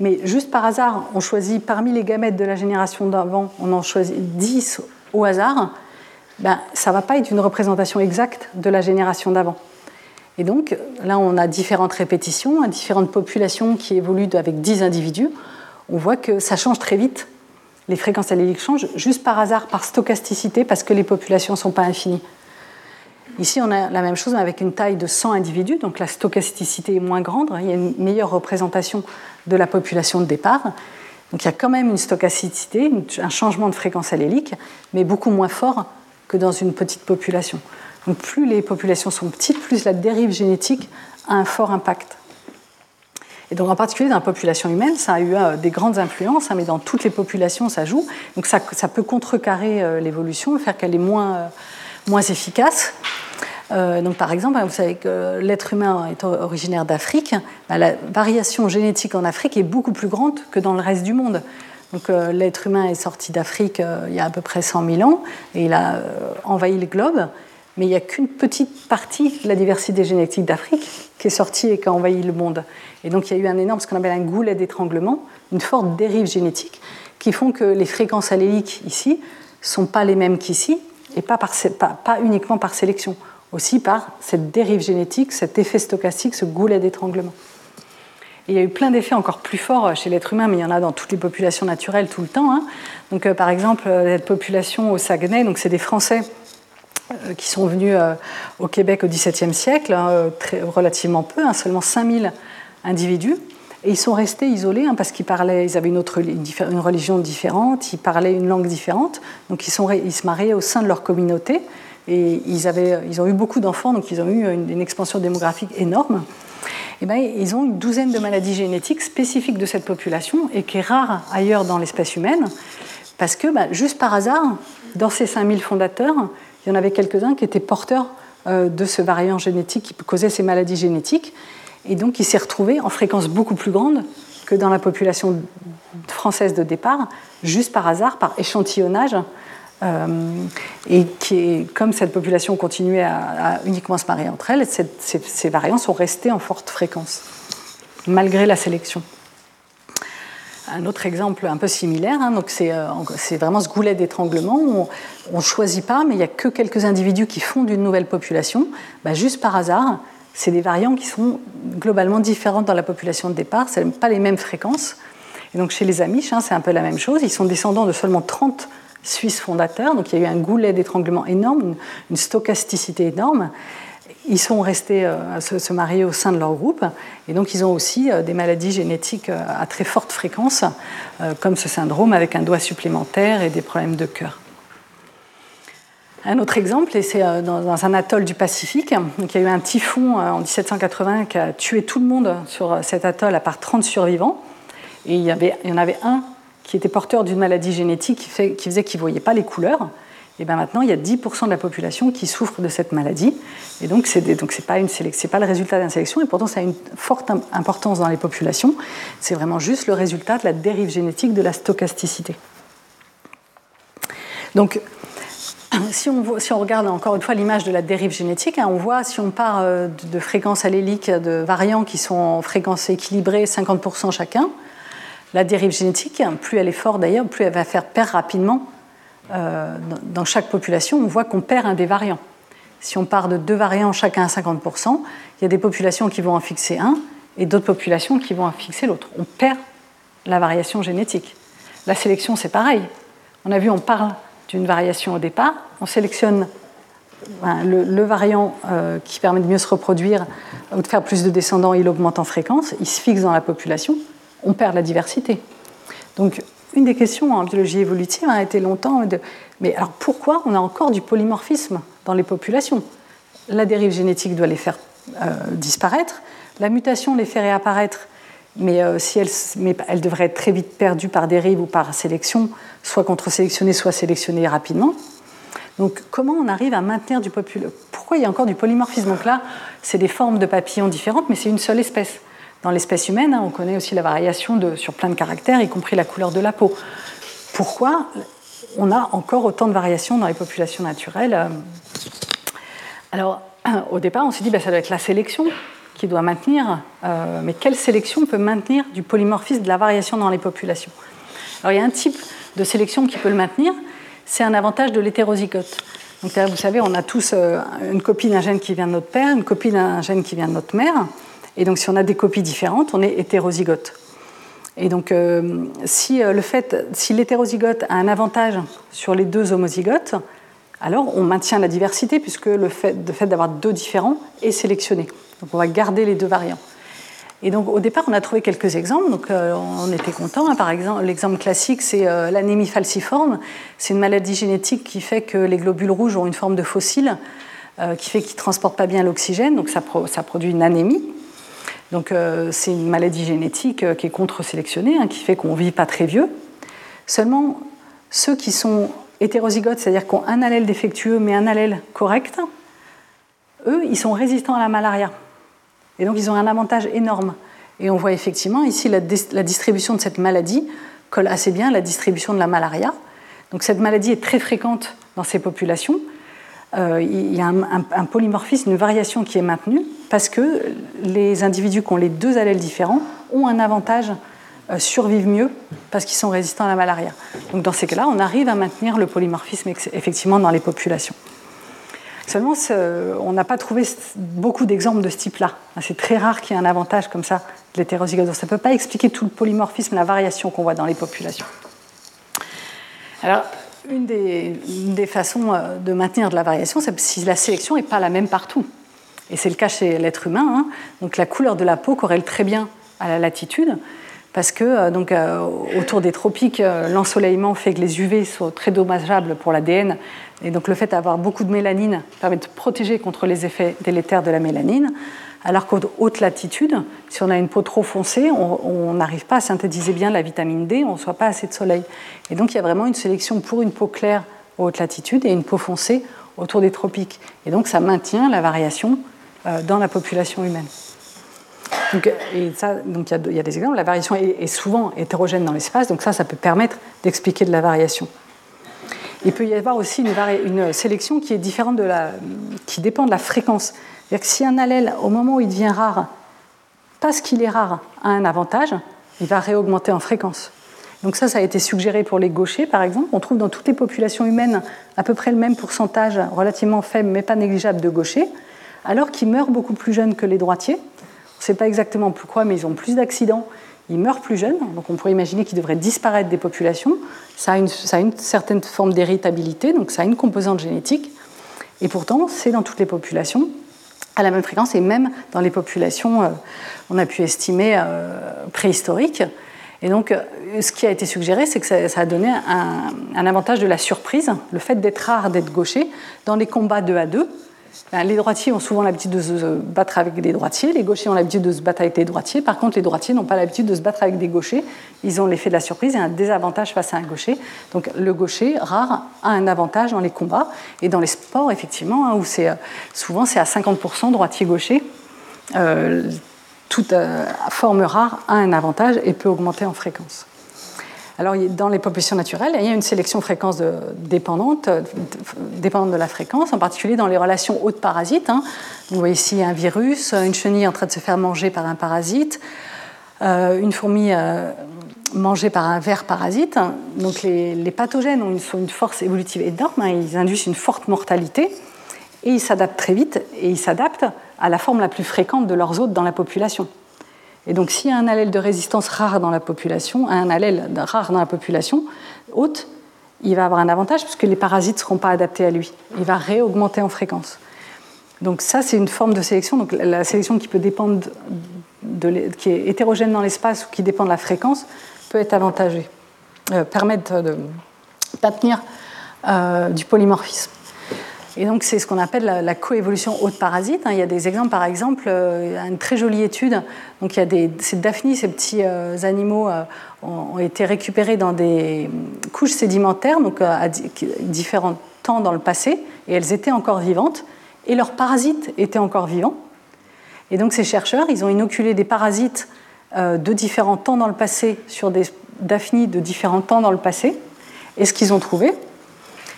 Mais juste par hasard, on choisit parmi les gamètes de la génération d'avant, on en choisit 10 au hasard ben, ça ne va pas être une représentation exacte de la génération d'avant. Et donc, là, on a différentes répétitions, différentes populations qui évoluent avec 10 individus. On voit que ça change très vite. Les fréquences alléliques changent juste par hasard, par stochasticité, parce que les populations ne sont pas infinies. Ici, on a la même chose avec une taille de 100 individus, donc la stochasticité est moins grande, il y a une meilleure représentation de la population de départ. Donc il y a quand même une stochasticité, un changement de fréquence allélique, mais beaucoup moins fort que dans une petite population. Donc plus les populations sont petites, plus la dérive génétique a un fort impact. Et donc en particulier dans la population humaine, ça a eu euh, des grandes influences, hein, mais dans toutes les populations, ça joue. Donc ça, peut contrecarrer euh, l'évolution, faire qu'elle est moins, euh, moins efficace. Donc par exemple, vous savez que l'être humain est originaire d'Afrique. Bah, la variation génétique en Afrique est beaucoup plus grande que dans le reste du monde. Donc l'être humain est sorti d'Afrique il y a à peu près 100 000 ans et il a envahi le globe mais il n'y a qu'une petite partie de la diversité génétique d'Afrique qui est sortie et qui a envahi le monde. Et donc il y a eu un énorme, ce qu'on appelle un goulet d'étranglement, une forte dérive génétique, qui font que les fréquences alléliques ici sont pas les mêmes qu'ici, et pas, uniquement par sélection, aussi par cette dérive génétique, cet effet stochastique, ce goulet d'étranglement. il y a eu plein d'effets encore plus forts chez l'être humain, mais il y en a dans toutes les populations naturelles tout le temps. Hein. Donc, euh, par exemple, cette population au Saguenay, donc c'est des Français euh, qui sont venus euh, au Québec au XVIIe siècle, hein, euh, relativement peu, hein, seulement 5000 individus. Et ils sont restés isolés hein, parce qu'ils parlaient, ils avaient une, religion différente, ils parlaient une langue différente, donc ils se mariaient au sein de leur communauté. Et ils, ont eu beaucoup d'enfants, donc ils ont eu une, expansion démographique énorme. Et bien, ils ont une douzaine de maladies génétiques spécifiques de cette population et qui est rare ailleurs dans l'espèce humaine, parce que ben, juste par hasard, dans ces 5000 fondateurs, il y en avait quelques-uns qui étaient porteurs euh, de ce variant génétique qui causait ces maladies génétiques. Et donc, il s'est retrouvé en fréquence beaucoup plus grande que dans la population française de départ, juste par hasard, par échantillonnage. Euh, et qui comme cette population continuait à, uniquement se marier entre elles, ces, ces variants sont restés en forte fréquence, malgré la sélection. Un autre exemple un peu similaire, hein, euh, c'est, vraiment ce goulet d'étranglement. On ne choisit pas, mais il n'y a que quelques individus qui fondent une nouvelle population. Bah, juste par hasard, c'est des variants qui sont globalement différents dans la population de départ, ce pas les mêmes fréquences. Et donc chez les Amish, hein, c'est un peu la même chose. Ils sont descendants de seulement 30 Suisses fondateurs, donc il y a eu un goulet d'étranglement énorme, une stochasticité énorme ils sont restés euh, se, marier au sein de leur groupe et donc ils ont aussi euh, des maladies génétiques euh, à très forte fréquence, comme ce syndrome avec un doigt supplémentaire et des problèmes de cœur. Un autre exemple, et c'est dans un atoll du Pacifique, il y a eu un typhon en 1780 qui a tué tout le monde sur cet atoll à part 30 survivants. Et il y en avait un qui était porteur d'une maladie génétique qui, faisait qu'il ne voyait pas les couleurs et bien maintenant, il y a 10% de la population qui souffre de cette maladie. Et donc, ce n'est pas, pas, le résultat d'une sélection, et pourtant, ça a une forte importance dans les populations. C'est vraiment juste le résultat de la dérive génétique de la stochasticité. Donc, si on, si on regarde encore une fois l'image de la dérive génétique, hein, on voit, si on part euh, de fréquences alléliques de variants qui sont en fréquence équilibrée, 50% chacun, la dérive génétique, plus elle est forte d'ailleurs, plus elle va faire perdre rapidement euh, dans chaque population, on voit qu'on perd un des variants. Si on part de deux variants chacun à 50%, il y a des populations qui vont en fixer un et d'autres populations qui vont en fixer l'autre. On perd la variation génétique. La sélection, c'est pareil. On a vu, on parle d'une variation au départ, on sélectionne le, variant euh, qui permet de mieux se reproduire ou de faire plus de descendants, il augmente en fréquence, il se fixe dans la population, on perd la diversité. Donc une des questions en biologie évolutive a été longtemps de mais alors pourquoi on a encore du polymorphisme dans les populations? La dérive génétique doit les faire euh, disparaître, la mutation les fait réapparaître, mais, euh, si elle, mais elle devrait être très vite perdue par dérive ou par sélection, soit contre-sélectionnée, soit sélectionnée rapidement. Donc comment on arrive à maintenir du population Pourquoi il y a encore du polymorphisme? Donc là, c'est des formes de papillons différentes, mais c'est une seule espèce. Dans l'espèce humaine, hein, on connaît aussi la variation sur plein de caractères, y compris la couleur de la peau. Pourquoi on a encore autant de variations dans les populations naturelles euh Alors, au départ, on s'est dit que bah, ça doit être la sélection qui doit maintenir, euh, mais quelle sélection peut maintenir du polymorphisme, de la variation dans les populations? Alors, il y a un type de sélection qui peut le maintenir, c'est un avantage de l'hétérozygote. Vous savez, on a tous une copie d'un gène qui vient de notre père, une copie d'un gène qui vient de notre mère. Et donc, si on a des copies différentes, on est hétérozygote. Et donc, si le fait, si l'hétérozygote a un avantage sur les deux homozygotes, alors on maintient la diversité puisque le fait, fait d'avoir deux différents est sélectionné. Donc, on va garder les deux variants. Et donc au départ, on a trouvé quelques exemples, donc euh, on était content. Hein. Par exemple, l'exemple classique, c'est euh, l'anémie falciforme. C'est une maladie génétique qui fait que les globules rouges ont une forme de fossile, euh, qui fait qu'ils transportent pas bien l'oxygène, donc ça, produit une anémie. Donc c'est une maladie génétique qui est contre-sélectionnée, hein, qui fait qu'on ne vit pas très vieux. Seulement, ceux qui sont hétérozygotes, c'est-à-dire qui ont un allèle défectueux mais un allèle correct, eux, ils sont résistants à la malaria. Et donc ils ont un avantage énorme. Et on voit effectivement ici la, distribution de cette maladie colle assez bien à la distribution de la malaria. Donc cette maladie est très fréquente dans ces populations. Euh, il y a un, polymorphisme, une variation qui est maintenue parce que les individus qui ont les deux allèles différents ont un avantage, euh, survivent mieux parce qu'ils sont résistants à la malaria. Donc dans ces cas-là, on arrive à maintenir le polymorphisme effectivement dans les populations. Seulement, on n'a pas trouvé beaucoup d'exemples de ce type-là. C'est très rare qu'il y ait un avantage comme ça de l'hétérozygote. Ça ne peut pas expliquer tout le polymorphisme, la variation qu'on voit dans les populations. Alors, une des, façons euh, de maintenir de la variation, c'est si la sélection n'est pas la même partout. Et c'est le cas chez l'être humain. Hein. Donc la couleur de la peau corrèle très bien à la latitude parce que euh, donc, euh, autour des tropiques, l'ensoleillement fait que les UV sont très dommageables pour l'ADN. Et donc le fait d'avoir beaucoup de mélanine permet de protéger contre les effets délétères de la mélanine. Alors qu'aux haute latitude, si on a une peau trop foncée, on n'arrive pas à synthétiser bien la vitamine D, on ne reçoit pas assez de soleil. Et donc il y a vraiment une sélection pour une peau claire aux haute latitude et une peau foncée autour des tropiques. Et donc ça maintient la variation dans la population humaine. Donc, et ça, donc il y, a des exemples. La variation est, souvent hétérogène dans l'espace, donc ça, ça peut permettre d'expliquer de la variation. Il peut y avoir aussi une, une, sélection qui est différente de la, qui dépend de la fréquence. C'est-à-dire que si un allèle, au moment où il devient rare, parce qu'il est rare, a un avantage, il va réaugmenter en fréquence. Donc ça, ça a été suggéré pour les gauchers, par exemple. On trouve dans toutes les populations humaines à peu près le même pourcentage relativement faible, mais pas négligeable, de gauchers, alors qu'ils meurent beaucoup plus jeunes que les droitiers. On ne sait pas exactement pourquoi, mais ils ont plus d'accidents, ils meurent plus jeunes, donc on pourrait imaginer qu'ils devraient disparaître des populations. Ça a une, certaine forme d'héritabilité, donc ça a une composante génétique, et pourtant c'est dans toutes les populations à la même fréquence, et même dans les populations, euh, on a pu estimer euh, préhistoriques. Et donc, euh, ce qui a été suggéré, c'est que ça, a donné un, un, avantage de la surprise, le fait d'être rare, d'être gaucher, dans les combats 2 à 2, ben, les droitiers ont souvent l'habitude de se battre avec des droitiers, les gauchers ont l'habitude de se battre avec des droitiers. Par contre, les droitiers n'ont pas l'habitude de se battre avec des gauchers. Ils ont l'effet de la surprise et un désavantage face à un gaucher. Donc le gaucher, rare, a un avantage dans les combats et dans les sports, effectivement, hein, où c'est euh, souvent c'est à 50% droitier-gaucher. Euh, toute euh, forme rare a un avantage et peut augmenter en fréquence. Alors, dans les populations naturelles, il y a une sélection fréquence dépendante, dépendante de la fréquence, en particulier dans les relations hôtes-parasites. Hein. Vous voyez ici un virus, une chenille en train de se faire manger par un parasite, euh, une fourmi euh, mangée par un ver parasite. Donc, les, pathogènes ont une, force évolutive énorme, hein. ils induisent une forte mortalité et ils s'adaptent très vite et ils s'adaptent à la forme la plus fréquente de leurs hôtes dans la population. Et donc, s'il y a un allèle de résistance rare dans la population, un allèle rare dans la population haute, il va avoir un avantage puisque les parasites ne seront pas adaptés à lui. Il va réaugmenter en fréquence. Donc ça, c'est une forme de sélection. Donc la sélection qui peut dépendre de, qui est hétérogène dans l'espace ou qui dépend de la fréquence peut être avantageuse, euh, permettre de euh, du polymorphisme. Et donc, c'est ce qu'on appelle la, coévolution haute parasite. Hein. Il y a des exemples, par exemple, euh, une très jolie étude. Donc, il y a des, ces daphnies, ces petits euh, animaux, euh, ont, été récupérés dans des couches sédimentaires, donc à différents temps dans le passé, et elles étaient encore vivantes, et leurs parasites étaient encore vivants. Et donc, ces chercheurs, ils ont inoculé des parasites de différents temps dans le passé sur des daphnies de différents temps dans le passé. Et ce qu'ils ont trouvé,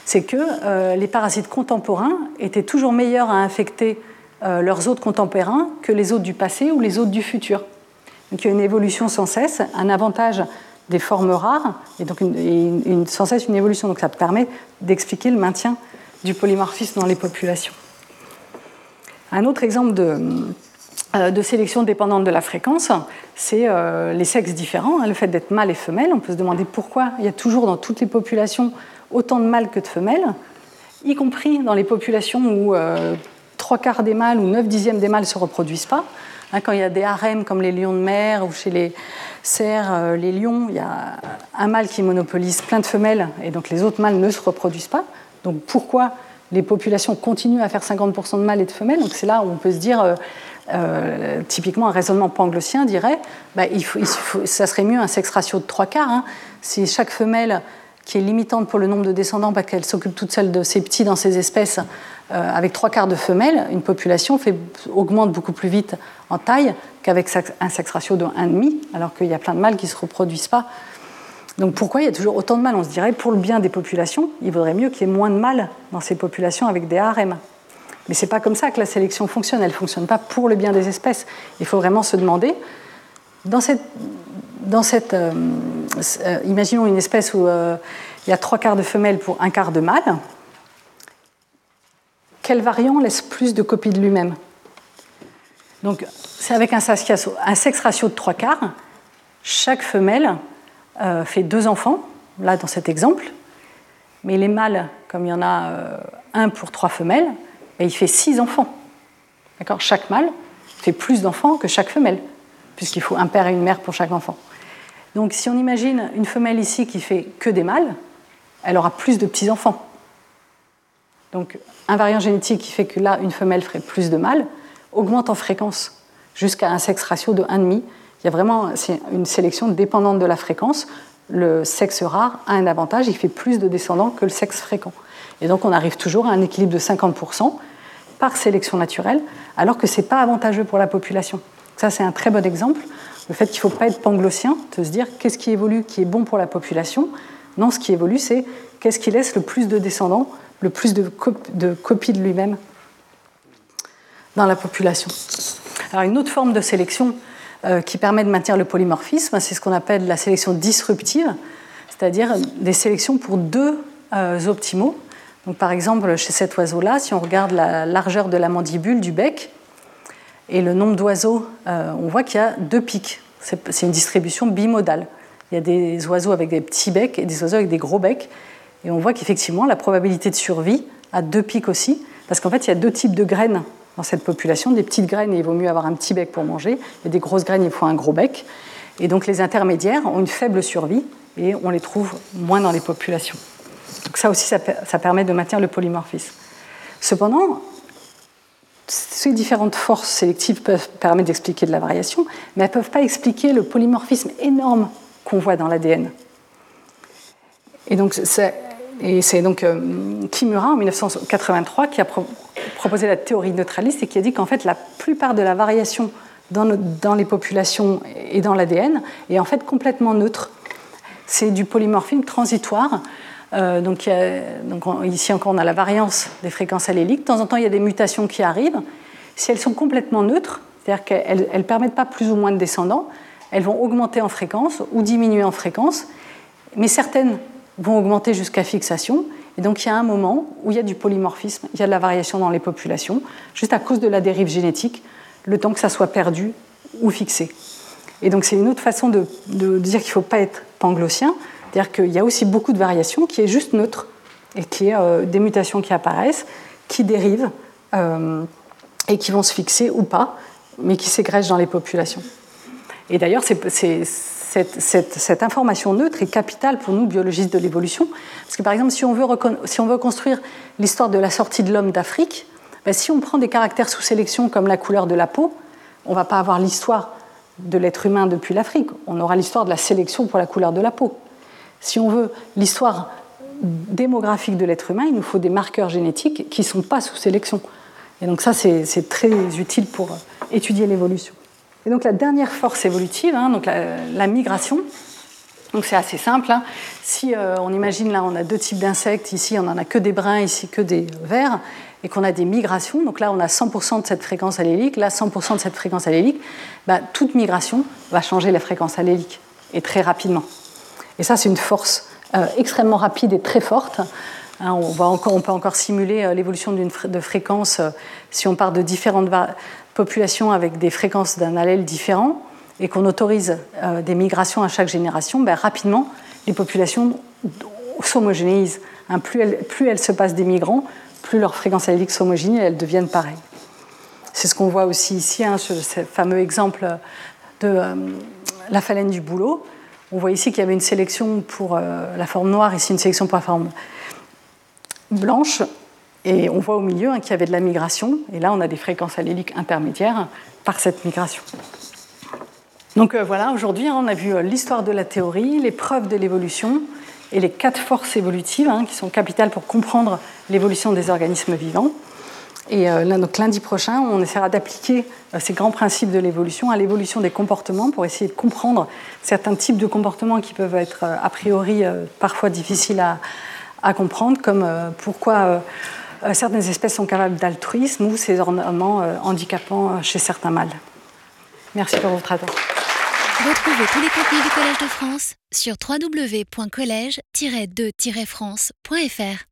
c'est que euh, les parasites contemporains étaient toujours meilleurs à infecter euh, leurs hôtes contemporains que les hôtes du passé ou les hôtes du futur. Donc il y a une évolution sans cesse, un avantage des formes rares, et donc sans cesse une évolution. Donc ça permet d'expliquer le maintien du polymorphisme dans les populations. Un autre exemple de, euh, sélection dépendante de la fréquence, c'est les sexes différents, hein, le fait d'être mâle et femelle. On peut se demander pourquoi il y a toujours dans toutes les populations autant de mâles que de femelles, y compris dans les populations où euh, trois quarts des mâles ou neuf dixièmes des mâles ne se reproduisent pas. Hein, quand il y a des harems comme les lions de mer ou chez les cerfs, les lions, il y a un mâle qui monopolise plein de femelles et donc les autres mâles ne se reproduisent pas. Donc pourquoi les populations continuent à faire 50% de mâles et de femelles? Donc c'est là où on peut se dire euh, typiquement, un raisonnement panglossien dirait bah, ça serait mieux un sexe ratio de trois quarts. Hein. Si chaque femelle qui est limitante pour le nombre de descendants parce qu'elle s'occupe toute seule de ses petits dans ses espèces, euh, avec trois quarts de femelles, une population fait, augmente beaucoup plus vite en taille qu'avec un sexe ratio de 1,5, alors qu'il y a plein de mâles qui ne se reproduisent pas. Donc pourquoi il y a toujours autant de mâles? On se dirait, pour le bien des populations, il vaudrait mieux qu'il y ait moins de mâles dans ces populations avec des harems. Mais ce n'est pas comme ça que la sélection fonctionne. Elle ne fonctionne pas pour le bien des espèces. Il faut vraiment se demander, dans cette, dans cette euh, euh, imaginons une espèce où euh, il y a trois quarts de femelles pour un quart de mâles, quel variant laisse plus de copies de lui-même? Donc, c'est avec un, sexe ratio de trois quarts, chaque femelle fait deux enfants, là dans cet exemple, mais les mâles, comme il y en a un pour trois femelles, il fait six enfants. D'accord? Chaque mâle fait plus d'enfants que chaque femelle, puisqu'il faut un père et une mère pour chaque enfant. Donc si on imagine une femelle ici qui fait que des mâles, elle aura plus de petits-enfants. Donc un variant génétique qui fait que là, une femelle ferait plus de mâles, augmente en fréquence jusqu'à un sexe ratio de 1,5. Il y a vraiment une sélection dépendante de la fréquence. Le sexe rare a un avantage, il fait plus de descendants que le sexe fréquent. Et donc on arrive toujours à un équilibre de 50% par sélection naturelle, alors que ce n'est pas avantageux pour la population. Ça, c'est un très bon exemple. Le fait qu'il ne faut pas être panglossien, de se dire qu'est-ce qui évolue qui est bon pour la population. Non, ce qui évolue, c'est qu'est-ce qui laisse le plus de descendants, le plus de, copies de lui-même dans la population. Alors, une autre forme de sélection euh, qui permet de maintenir le polymorphisme, c'est ce qu'on appelle la sélection disruptive, c'est-à-dire des sélections pour deux euh, optimaux par exemple, chez cet oiseau-là, si on regarde la largeur de la mandibule, du bec, et le nombre d'oiseaux, euh, on voit qu'il y a deux pics. C'est une distribution bimodale. Il y a des oiseaux avec des petits becs et des oiseaux avec des gros becs. Et on voit qu'effectivement, la probabilité de survie a deux pics aussi, parce qu'en fait, il y a deux types de graines dans cette population. Des petites graines, il vaut mieux avoir un petit bec pour manger, et des grosses graines, il faut un gros bec. Et donc les intermédiaires ont une faible survie, et on les trouve moins dans les populations. Donc ça aussi, ça, permet de maintenir le polymorphisme. Cependant, ces différentes forces sélectives peuvent permettre d'expliquer de la variation, mais elles ne peuvent pas expliquer le polymorphisme énorme qu'on voit dans l'ADN. Et donc, c'est donc euh, Kimura en 1983 qui a proposé la théorie neutraliste et qui a dit qu'en fait la plupart de la variation dans, dans les populations et dans l'ADN est en fait complètement neutre. C'est du polymorphisme transitoire euh, donc, ici encore, on a la variance des fréquences alléliques. De temps en temps, il y a des mutations qui arrivent. Si elles sont complètement neutres, c'est-à-dire qu'elles ne permettent pas plus ou moins de descendants, elles vont augmenter en fréquence ou diminuer en fréquence, mais certaines vont augmenter jusqu'à fixation. Et donc il y a un moment où il y a du polymorphisme, il y a de la variation dans les populations, juste à cause de la dérive génétique, le temps que ça soit perdu ou fixé. Et donc c'est une autre façon de, de dire qu'il ne faut pas être panglossien, c'est-à-dire qu'il y a aussi beaucoup de variations qui est juste neutre et qui est euh, des mutations qui apparaissent, qui dérivent euh, et qui vont se fixer ou pas, mais qui s'égrègent dans les populations. Et d'ailleurs, cette, information neutre est capitale pour nous, biologistes de l'évolution, parce que par exemple, si on veut, si on veut construire l'histoire de la sortie de l'homme d'Afrique, ben, si on prend des caractères sous sélection comme la couleur de la peau, on ne va pas avoir l'histoire de l'être humain depuis l'Afrique, on aura l'histoire de la sélection pour la couleur de la peau. Si on veut l'histoire démographique de l'être humain, il nous faut des marqueurs génétiques qui ne sont pas sous sélection. Et donc ça, c'est très utile pour étudier l'évolution. Et donc la dernière force évolutive, hein, donc la, migration, donc c'est assez simple. Hein. Si euh, on imagine là, on a deux types d'insectes, ici on n'en a que des bruns, ici que des verts, et qu'on a des migrations, donc là on a 100% de cette fréquence allélique, là 100% de cette fréquence allélique, bah, toute migration va changer la fréquence allélique, et très rapidement. Et ça, c'est une force euh, extrêmement rapide et très forte. Hein, on, peut encore simuler l'évolution de fréquence si on part de différentes populations avec des fréquences d'un allèle différent et qu'on autorise des migrations à chaque génération, ben, rapidement, les populations s'homogénéisent. Hein, plus, elles, se passent des migrants, plus leurs fréquences alléliques s'homogénéisent et elles deviennent pareilles. C'est ce qu'on voit aussi ici, hein, ce fameux exemple de euh, la phalène du boulot. On voit ici qu'il y avait une sélection pour euh, la forme noire, ici une sélection pour la forme blanche. Et on voit au milieu hein, qu'il y avait de la migration. Et là, on a des fréquences alléliques intermédiaires par cette migration. Donc euh, voilà, aujourd'hui, on a vu l'histoire de la théorie, les preuves de l'évolution, et les quatre forces évolutives hein, qui sont capitales pour comprendre l'évolution des organismes vivants. Et euh, donc, lundi prochain, on essaiera d'appliquer euh, ces grands principes de l'évolution à l'évolution des comportements pour essayer de comprendre certains types de comportements qui peuvent être euh, a priori parfois difficiles à, comprendre, comme pourquoi certaines espèces sont capables d'altruisme ou ces ornements handicapants chez certains mâles. Merci pour votre attention. Retrouvez tous les contenus du Collège de France sur www.colège-2-france.fr.